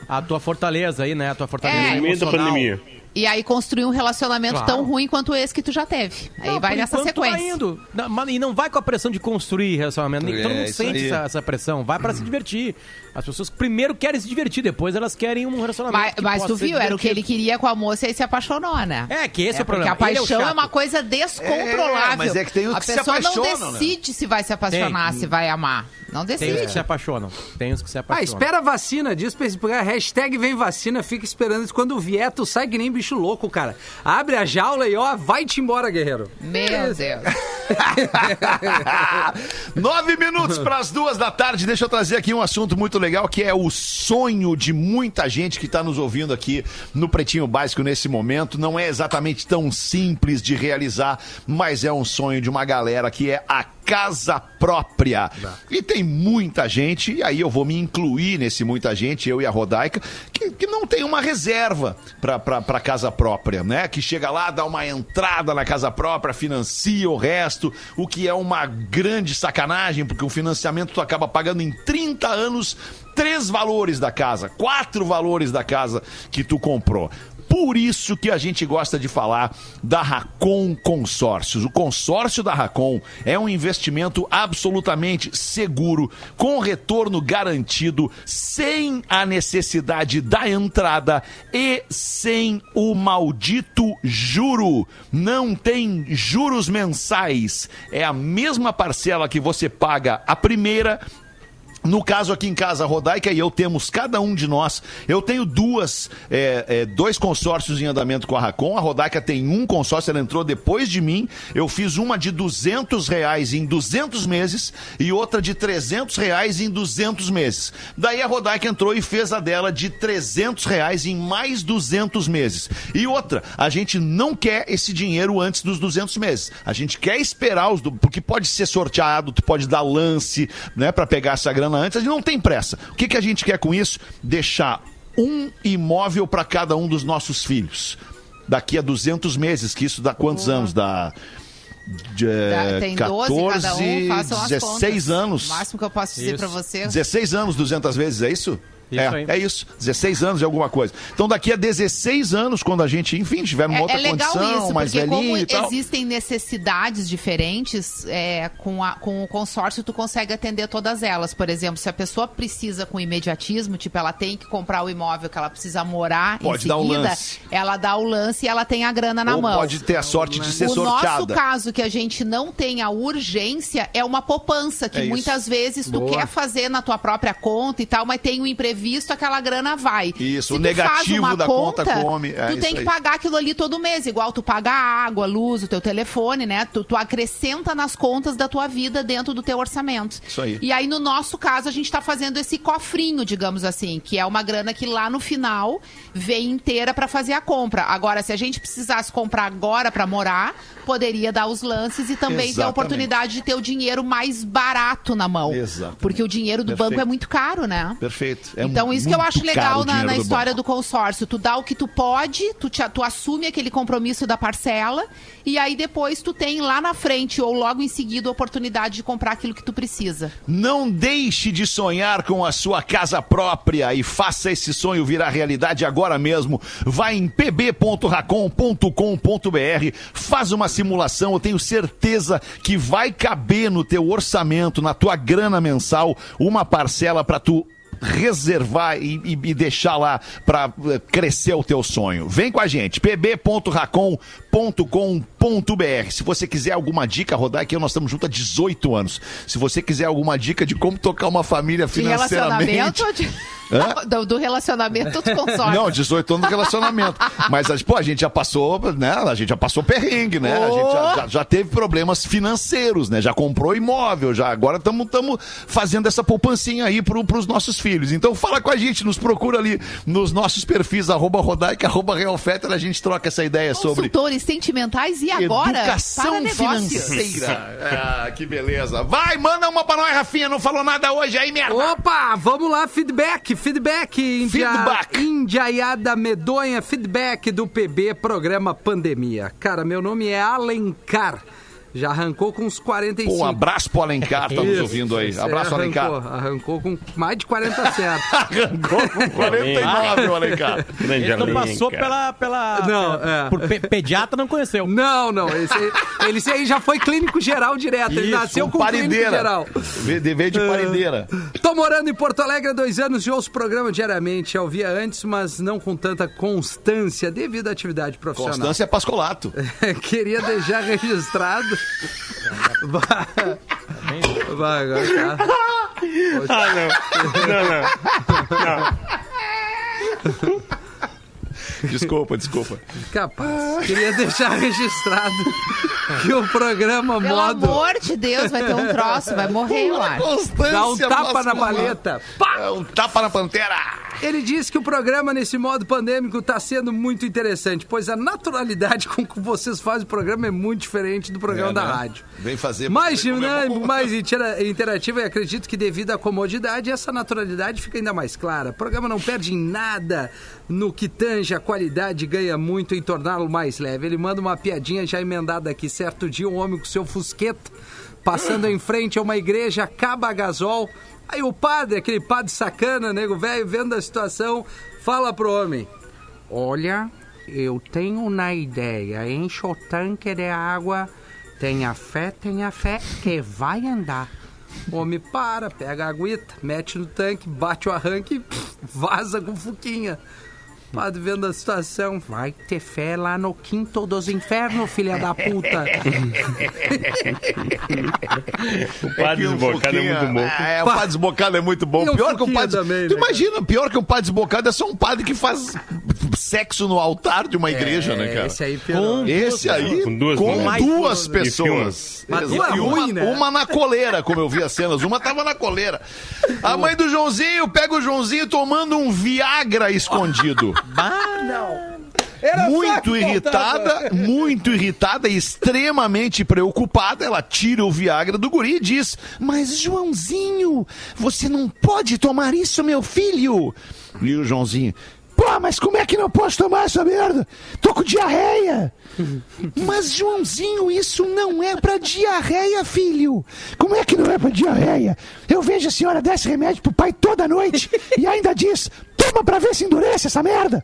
A tua fortaleza aí, né? A tua fortaleza É. Emocional. pandemia. E aí construir um relacionamento Claro. tão ruim quanto esse que tu já teve. Aí Não, vai por nessa enquanto sequência. Vai indo. Não, e não vai com a pressão de construir relacionamento. É, Todo mundo sente essa, essa pressão. Vai pra se divertir. As pessoas primeiro querem se divertir, depois elas querem um relacionamento. Mas, que mas tu viu, era o que ele queria com a moça e se apaixonou, né? É, que esse é, o porque problema. a paixão é, o é, uma coisa descontrolável. É, mas é que tem os a que se pessoa não apaixonam, né? decide se vai se apaixonar, Tem. se vai amar. Não Tem os decide. que se apaixonam. Tem os que se Ah, apaixonam. espera a vacina, diz pra esse porque a hashtag vem vacina, fica esperando isso. Quando vier, tu sai que nem bicho louco, cara. Abre a jaula e ó, vai-te embora, guerreiro. Meu Deus. Nove minutos para as duas da tarde. Deixa eu trazer aqui um assunto muito legal que é o sonho de muita gente que está nos ouvindo aqui no Pretinho Básico nesse momento. Não é exatamente tão simples de realizar, mas é um sonho de uma galera que é a casa própria. E tem muita gente, e aí eu vou me incluir nesse muita gente, eu e a Rodaica, que, que não tem uma reserva para casa própria, né? Que chega lá, dá uma entrada na casa própria, financia o resto, o que é uma grande sacanagem, porque o financiamento tu acaba pagando em 30 anos três valores da casa, quatro valores da casa que tu comprou. Por isso que a gente gosta de falar da Racon Consórcios. O consórcio da Racon é um investimento absolutamente seguro, com retorno garantido, sem a necessidade da entrada e sem o maldito juro. Não tem juros mensais. É a mesma parcela que você paga a primeira no caso aqui em casa, a Rodaica e eu temos, cada um de nós, eu tenho duas, é, é, dois consórcios em andamento com a Racon, a Rodaica tem um consórcio, ela entrou depois de mim, eu fiz uma de 200 reais em 200 meses e outra de 300 reais em 200 meses. Daí a Rodaica entrou e fez a dela de 300 reais em mais 200 meses. E outra, a gente não quer esse dinheiro antes dos 200 meses. A gente quer esperar os, do- porque pode ser sorteado, tu pode dar lance, né, para pegar essa grana antes, a gente não tem pressa. O que, que a gente quer com isso? Deixar um imóvel para cada um dos nossos filhos. Daqui a 200 meses, que isso dá quantos anos? Dá. de, Dá- tem 12 cada um, façam as 16 contas. anos. O máximo que eu posso dizer pra você. 16 anos, 200 vezes, é isso? Isso é, é isso. 16 anos de alguma coisa. Então, daqui a 16 anos, quando a gente, enfim, tiver numa É, outra é legal condição, isso, mais velhinho e tal. existem necessidades diferentes, é, com, a- com o consórcio tu consegue atender todas elas. Por exemplo, se a pessoa precisa com imediatismo, tipo, ela tem que comprar o imóvel que ela precisa morar Pode em o seguida, lance. ela dá o lance e ela tem a grana na Ou mão. pode ter a sorte de ser o nosso sorteada. caso, que a gente não tem a urgência, é uma poupança, que É muitas vezes tu Boa. quer fazer na tua própria conta e tal, mas tem um imprevisto, aquela grana vai. Isso, o negativo da conta come, é tu tem que aí. pagar aquilo ali todo mês, igual tu paga a água, a luz, o teu telefone, né? Tu, tu acrescenta nas contas da tua vida dentro do teu orçamento. Isso aí. E aí, no nosso caso, a gente tá fazendo esse cofrinho, digamos assim, que é uma grana que lá no final vem inteira pra fazer a compra. Agora, se a gente precisasse comprar agora pra morar, poderia dar os lances e também ter a Exatamente. oportunidade de ter o dinheiro mais barato na mão. Exatamente. Porque o dinheiro do Perfeito. banco é muito caro, né? Perfeito. É então, isso que eu acho legal na, na do história banco. do consórcio. Tu dá o que tu pode, tu, te- tu assume aquele compromisso da parcela, e aí depois tu tem lá na frente ou logo em seguida a oportunidade de comprar aquilo que tu precisa. Não deixe de sonhar com a sua casa própria e faça esse sonho virar realidade agora mesmo. Vai em pb.racon.com.br, faz uma simulação, eu tenho certeza que vai caber no teu orçamento, na tua grana mensal, uma parcela para tu reservar e, e- e deixar lá para crescer o teu sonho. Vem com a gente, pb.racon.com.br. Se você quiser alguma dica, rodar aqui, nós estamos juntos há 18 anos. Se você quiser alguma dica de como tocar uma família financeiramente. relacionamento de... Hã? Do, do relacionamento tu consórcio. Não, 18 anos de relacionamento. Mas, a- pô, a gente já passou, né? A gente já passou perrengue, né? A gente já, já- já teve problemas financeiros, né? Já comprou imóvel, já. Agora estamos fazendo essa poupancinha aí pro, pros nossos filhos. Então fala com a gente, nos procura ali nos nossos perfis, arroba Rodaica, arroba Real Fetter, a gente troca essa ideia sobre Consultores sentimentais e agora para educação negócios. financeira. Ah, que beleza. Vai, manda uma pra nós, Rafinha. Não falou nada hoje aí, merda. Opa, vamos lá, feedback, feedback, India, Feedback. Indiaiada Medonha, feedback do PB, programa Pandemia. Cara, meu nome é Alencar, já arrancou com uns 45. Pô, um abraço pro Alencar, tá nos ouvindo aí. isso, Abraço, arrancou, Alencar. Arrancou com mais de 40 certos. arrancou com 49, o Alencar. Grande Ele não passou pela. pela Não, pela- é. Por pe- pediatra, não conheceu. Não, não, esse, aí- ele esse aí já foi clínico geral direto, ele Isso, nasceu um com clínico parideira. geral. Vê- de- Veio de parideira. Tô morando em Porto Alegre há dois anos e ouço o programa diariamente. Já ouvia antes, mas não com tanta constância devido à atividade profissional. Constância é Pascolato. Queria deixar registrado. Vai, vai agora tá. Ah, não. Não, não. Desculpa, desculpa. Capaz. Queria deixar registrado que o programa Pelo modo. amor de Deus, vai ter um troço, vai morrer, eu acho. Dá um tapa na paleta. É um tapa na pantera. Ele diz que o programa nesse modo pandêmico está sendo muito interessante, pois a naturalidade com que vocês fazem o programa é muito diferente do programa É, da né? rádio. Vem fazer. Mais dinâmico, bom. mais intera- interativo e acredito que devido à comodidade, essa naturalidade fica ainda mais clara. O programa não perde em nada no que tange a qualidade ganha muito em torná-lo mais leve. Ele manda uma piadinha já emendada aqui. Certo dia, um homem com seu fusqueta, passando em frente a uma igreja, acaba gasol. Aí o padre, aquele padre sacana, nego velho, vendo a situação, fala pro homem: Olha, eu tenho uma ideia. Enche o tanque de água. Tenha fé, tenha fé, que vai andar. Homem para, pega a aguita, mete no tanque, bate o arranque vaza com fuquinha. Padre vendo a situação, vai ter fé lá no quinto dos infernos, filha da puta. O padre que o desbocado é muito bom. É, o padre desbocado é muito bom. O Pior que o padre. também, tu né? imagina, pior que um padre desbocado é só um padre que faz sexo no altar de uma igreja, né, cara? É, Esse aí, piorou. Esse aí, Com duas com duas E pessoas. Mas duas E uma, ruim, né? uma na coleira, como eu vi as cenas. Uma tava na coleira. A mãe do Joãozinho pega o Joãozinho tomando um Viagra escondido. Muito irritada, muito irritada e extremamente preocupada, ela tira o Viagra do guri e diz: Mas Joãozinho, você não pode tomar isso, meu filho. E o Joãozinho. Pô, mas como é que não posso tomar essa merda? Tô com diarreia. Mas, Joãozinho, isso não é pra diarreia, filho. Como é que não é pra diarreia? Eu vejo a senhora dar esse remédio pro pai toda noite e ainda diz: toma pra ver se endurece essa merda.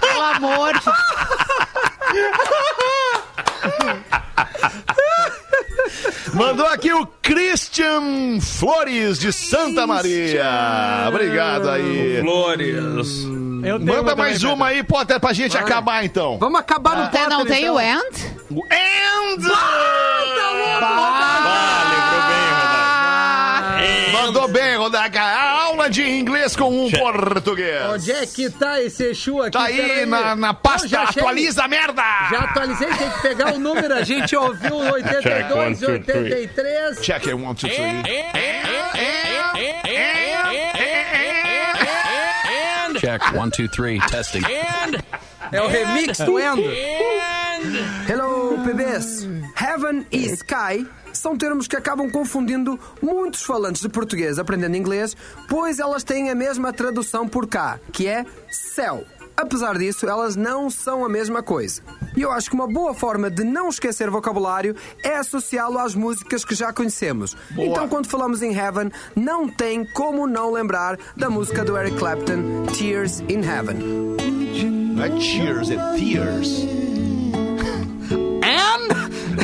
Pelo amor de Mandou aqui o Christian Flores de Santa Maria. Obrigado aí. Flores. Eu tenho Manda mais uma aí, Potter, pra gente Vai. acabar então. Vamos acabar no Até Potter, não tem então. o end? And... Ah, lembrou bem, Rodaica. Mandou bem, Rodaica. Aula de inglês com um português. Onde é que tá esse Exu aqui? Tá aí Peraí. na, na Não, pasta achei. Atualiza Merda. Já atualizei, tem que pegar o número. A gente ouviu o 82 Check, one, e two, three. 83. Check it, one, two, three. Check. One, two, three. Testing. É o remix do Endo. Hello, PBs. Heaven e Sky são termos que acabam confundindo muitos falantes de português aprendendo inglês, pois elas têm a mesma tradução por cá, que é céu. Apesar disso, elas não são a mesma coisa. E eu acho que uma boa forma de não esquecer vocabulário é associá-lo às músicas que já conhecemos. Então, quando falamos em Heaven, não tem como não lembrar da música do Eric Clapton, Tears in Heaven. Não é cheers, é tears.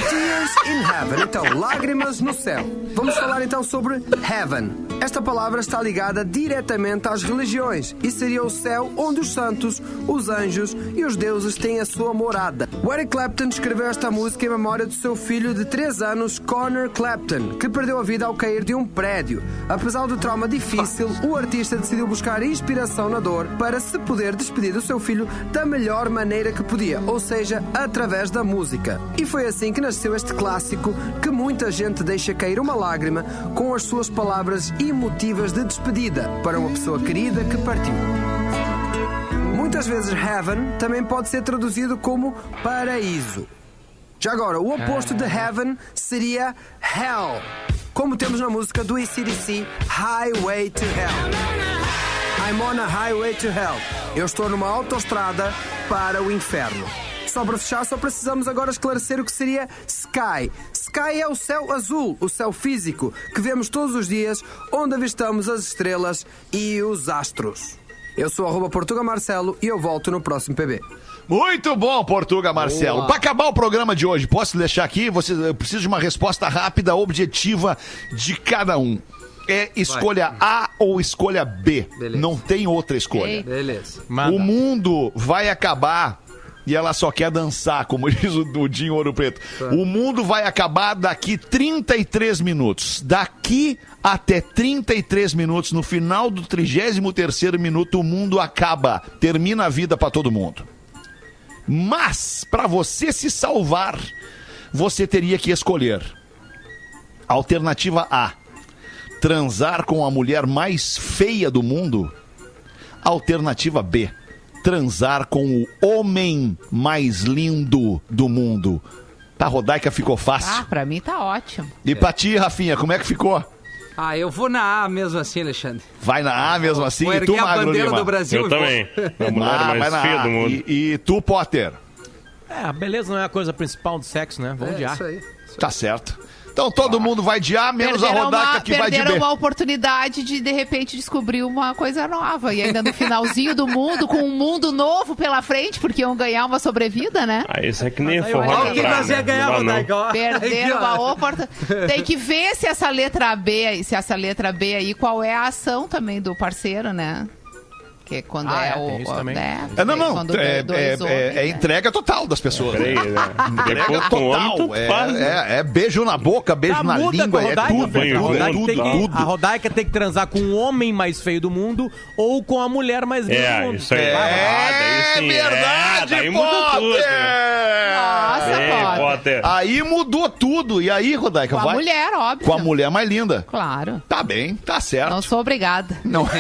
Tears in Heaven. Então, lágrimas no céu. Vamos falar então sobre Heaven. Esta palavra está ligada diretamente às religiões e seria o céu onde os santos, os anjos e os deuses têm a sua morada. Eric Clapton escreveu esta música em memória do seu filho de 3 anos, Connor Clapton, que perdeu a vida ao cair de um prédio. Apesar do trauma difícil, o artista decidiu buscar inspiração na dor para se poder despedir do seu filho da melhor maneira que podia, ou seja, através da música. E foi assim que nasceu este clássico que muita gente deixa cair uma lágrima com as suas palavras emotivas de despedida para uma pessoa querida que partiu. Muitas vezes Heaven também pode ser traduzido como paraíso. Já agora, o oposto de Heaven seria Hell, como temos na música do ACDC Highway to Hell. I'm on a highway to hell. Eu estou numa autoestrada para o inferno. Só para fechar, só precisamos agora esclarecer o que seria Sky. Sky é o céu azul, o céu físico, que vemos todos os dias, onde avistamos as estrelas e os astros. Eu sou arroba Portuga Marcelo e eu volto no próximo PB. Muito bom, Portuga Marcelo. Para acabar o programa de hoje, posso deixar aqui? Você eu preciso de uma resposta rápida, objetiva de cada um. É escolha A ou escolha B. Beleza. Não tem outra escolha. Beleza. O mundo vai acabar e ela só quer dançar, como diz o Dudinho Ouro Preto. O mundo vai acabar daqui 33 minutos. Daqui até 33 minutos, no final do 33º minuto, o mundo acaba. Termina a vida para todo mundo. Mas, para você se salvar, você teria que escolher. Alternativa A: transar com a mulher mais feia do mundo. Alternativa B: transar com o homem mais lindo do mundo. Pra Rodaica ficou Ah, fácil. pra mim tá ótimo. E pra ti, Rafinha, como é que ficou? Ah, eu vou na A mesmo assim, Alexandre. Vai na A mesmo assim? Vou E tu, a Magro bandeira Lima? do Brasil Eu e também. A mulher Ah, vai mais na feia A. do mundo. E, e tu, Potter? É, a beleza não é a coisa principal do sexo, né? Vamos de É, ar. isso aí. Tá certo. Então todo mundo vai de A, menos a Perderam Rodaica uma- que vai de perderam B. uma oportunidade de, de repente, descobrir uma coisa nova. E ainda no finalzinho do mundo, com um mundo novo pela frente, porque iam ganhar uma sobrevida, né? Ah, isso é que nem forró olha na o que praia, nós ia ganhar, ó. Perderam uma oportunidade. Tem que ver se essa letra B, aí- se essa letra B aí, qual é a ação também do parceiro, né? Que quando Ah, é, é, o. o- né? É, não, não. Quando É, dois é- homens, é- é né? entrega total das pessoas. Peraí, né? Entrega total. É, faz, é- é beijo na boca, beijo Tá, na língua, a é tudo. A tudo, Rodaica, tudo, tem que, tudo. a Rodaica tem que transar com o homem mais feio do mundo ou com a mulher mais linda do É, mundo. isso aí. É verdade, é. Potter! Nossa, Ei, Potter. Aí mudou tudo. E aí, Rodaica, Com a vai? mulher, óbvio. Com a mulher mais linda. Claro. Tá bem, tá certo. Não sou obrigada. Não.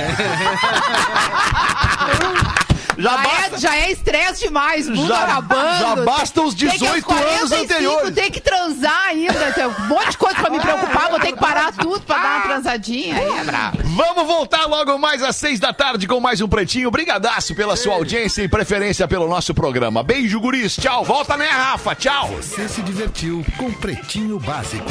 Já Já basta. é, já é estresse demais, mundo Já- acabando. já basta os Tem que, aos 18 anos 45 anteriores. Tem que transar ainda, tem um monte de coisa pra me preocupar, vou ter que parar tudo pra dar uma transadinha. Aí é bravo. Vamos voltar logo mais às seis da tarde com mais um Pretinho. Brigadaço pela sua audiência e preferência pelo nosso programa. Beijo, guris. Tchau. Volta, né, Rafa? Tchau. Você se divertiu com Pretinho Básico.